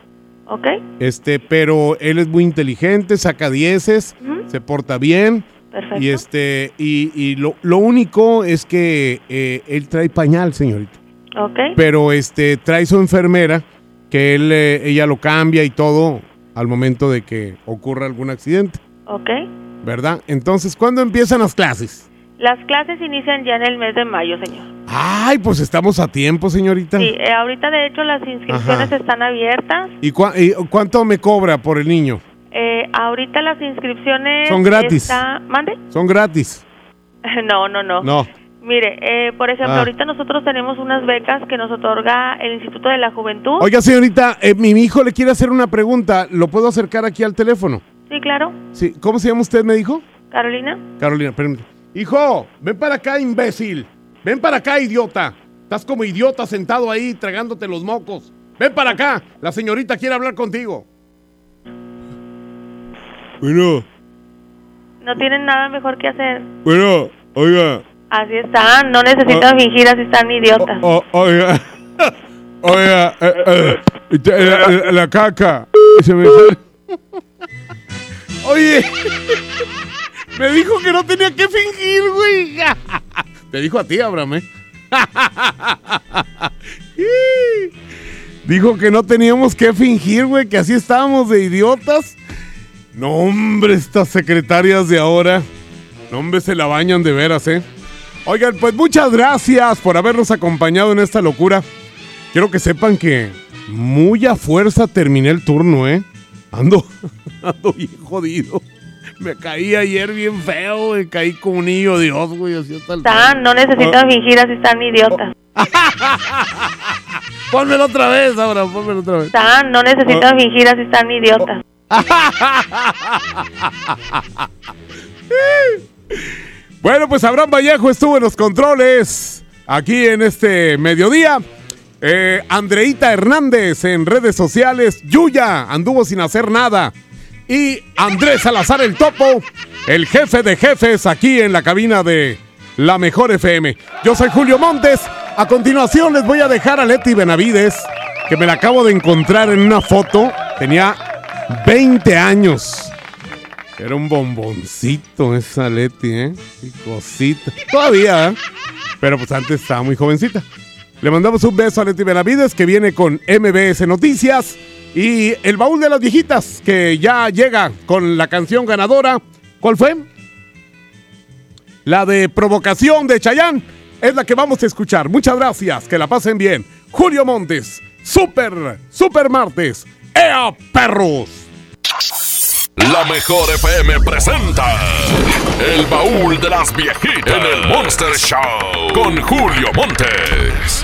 Speaker 90: Ok.
Speaker 2: Este, pero él es muy inteligente, saca dieces, se porta bien.
Speaker 90: Perfecto.
Speaker 2: Y este, y, y lo, lo único es que eh, él trae pañal, señorita.
Speaker 90: Ok.
Speaker 2: Pero este, trae su enfermera, que él, eh, ella lo cambia y todo al momento de que ocurra algún accidente,
Speaker 90: Ok.
Speaker 2: ¿verdad? Entonces, ¿cuándo empiezan las clases?
Speaker 90: Las clases inician ya en el mes de mayo, señor.
Speaker 2: Ay, pues estamos a tiempo, señorita.
Speaker 90: Sí, eh, ahorita de hecho las inscripciones
Speaker 2: Ajá.
Speaker 90: están abiertas.
Speaker 2: ¿Y, y cuánto me cobra por el niño?
Speaker 90: Eh, ahorita las inscripciones
Speaker 2: Son gratis.
Speaker 90: está- ¿Mande?
Speaker 2: Son gratis.
Speaker 90: No, no, no.
Speaker 2: No.
Speaker 90: Mire, eh, por ejemplo,
Speaker 2: Ah.
Speaker 90: ahorita nosotros tenemos unas becas que nos otorga el Instituto de la Juventud.
Speaker 2: Oiga, señorita, eh, mi hijo le quiere hacer una pregunta. ¿Lo puedo acercar aquí al teléfono?
Speaker 90: Sí, claro.
Speaker 2: Sí. ¿Cómo se llama usted, me dijo?
Speaker 90: Carolina.
Speaker 2: Carolina, espérame. Hijo, ven para acá, imbécil. Ven para acá, idiota. Estás como idiota sentado ahí tragándote los mocos. Ven para acá. La señorita quiere hablar contigo. Bueno,
Speaker 90: No tienen nada mejor que hacer.
Speaker 2: bueno, oiga.
Speaker 90: Así están, no necesitan
Speaker 2: Ah.
Speaker 90: fingir, así están idiotas.
Speaker 2: o- oiga. Oiga, eh, eh, la, la- la caca. Se me sale. Oye, me dijo que no tenía que fingir, güey. Te dijo a ti, Abraham, ¿eh? Dijo que no teníamos que fingir, güey, que así estábamos de idiotas. No, hombre, estas secretarias de ahora. No, hombre, se la bañan de veras, ¿eh? Oigan, pues muchas gracias por habernos acompañado en esta locura. Quiero que sepan que muy a fuerza terminé el turno, ¿eh? Ando, ando bien jodido. Me caí ayer bien feo, güey. Caí como un niño Dios, güey. Así hasta el...
Speaker 90: Están, no necesitan
Speaker 2: Ah.
Speaker 90: fingir, así están idiotas.
Speaker 2: Pónmelo otra vez, ahora, pónmelo otra vez.
Speaker 90: Están, no necesitan
Speaker 2: Oh.
Speaker 90: fingir así, están idiotas.
Speaker 2: Bueno, pues Abraham Vallejo estuvo en los controles aquí en este mediodía. Eh, Andreita Hernández en redes sociales. Yuya anduvo sin hacer nada. Y Andrés Salazar el Topo, el jefe de jefes aquí en la cabina de La Mejor FM. Yo soy Julio Montes. A continuación les voy a dejar a Leti Benavides, que me la acabo de encontrar en una foto. Tenía 20 años. Era un bomboncito esa Leti, ¿eh? Qué cosita. Todavía, ¿eh? Pero pues antes estaba muy jovencita. Le mandamos un beso a Leti Benavides, que viene con MBS Noticias. Y el baúl de las viejitas, que ya llega con la canción ganadora. ¿Cuál fue? La de Provocación de Chayán. Es la que vamos a escuchar. Muchas gracias. Que la pasen bien. Julio Montes. Super, super martes. ¡Ea, perros!
Speaker 91: La mejor FM presenta El baúl de las viejitas en el Monster Show con
Speaker 1: Julio Montes.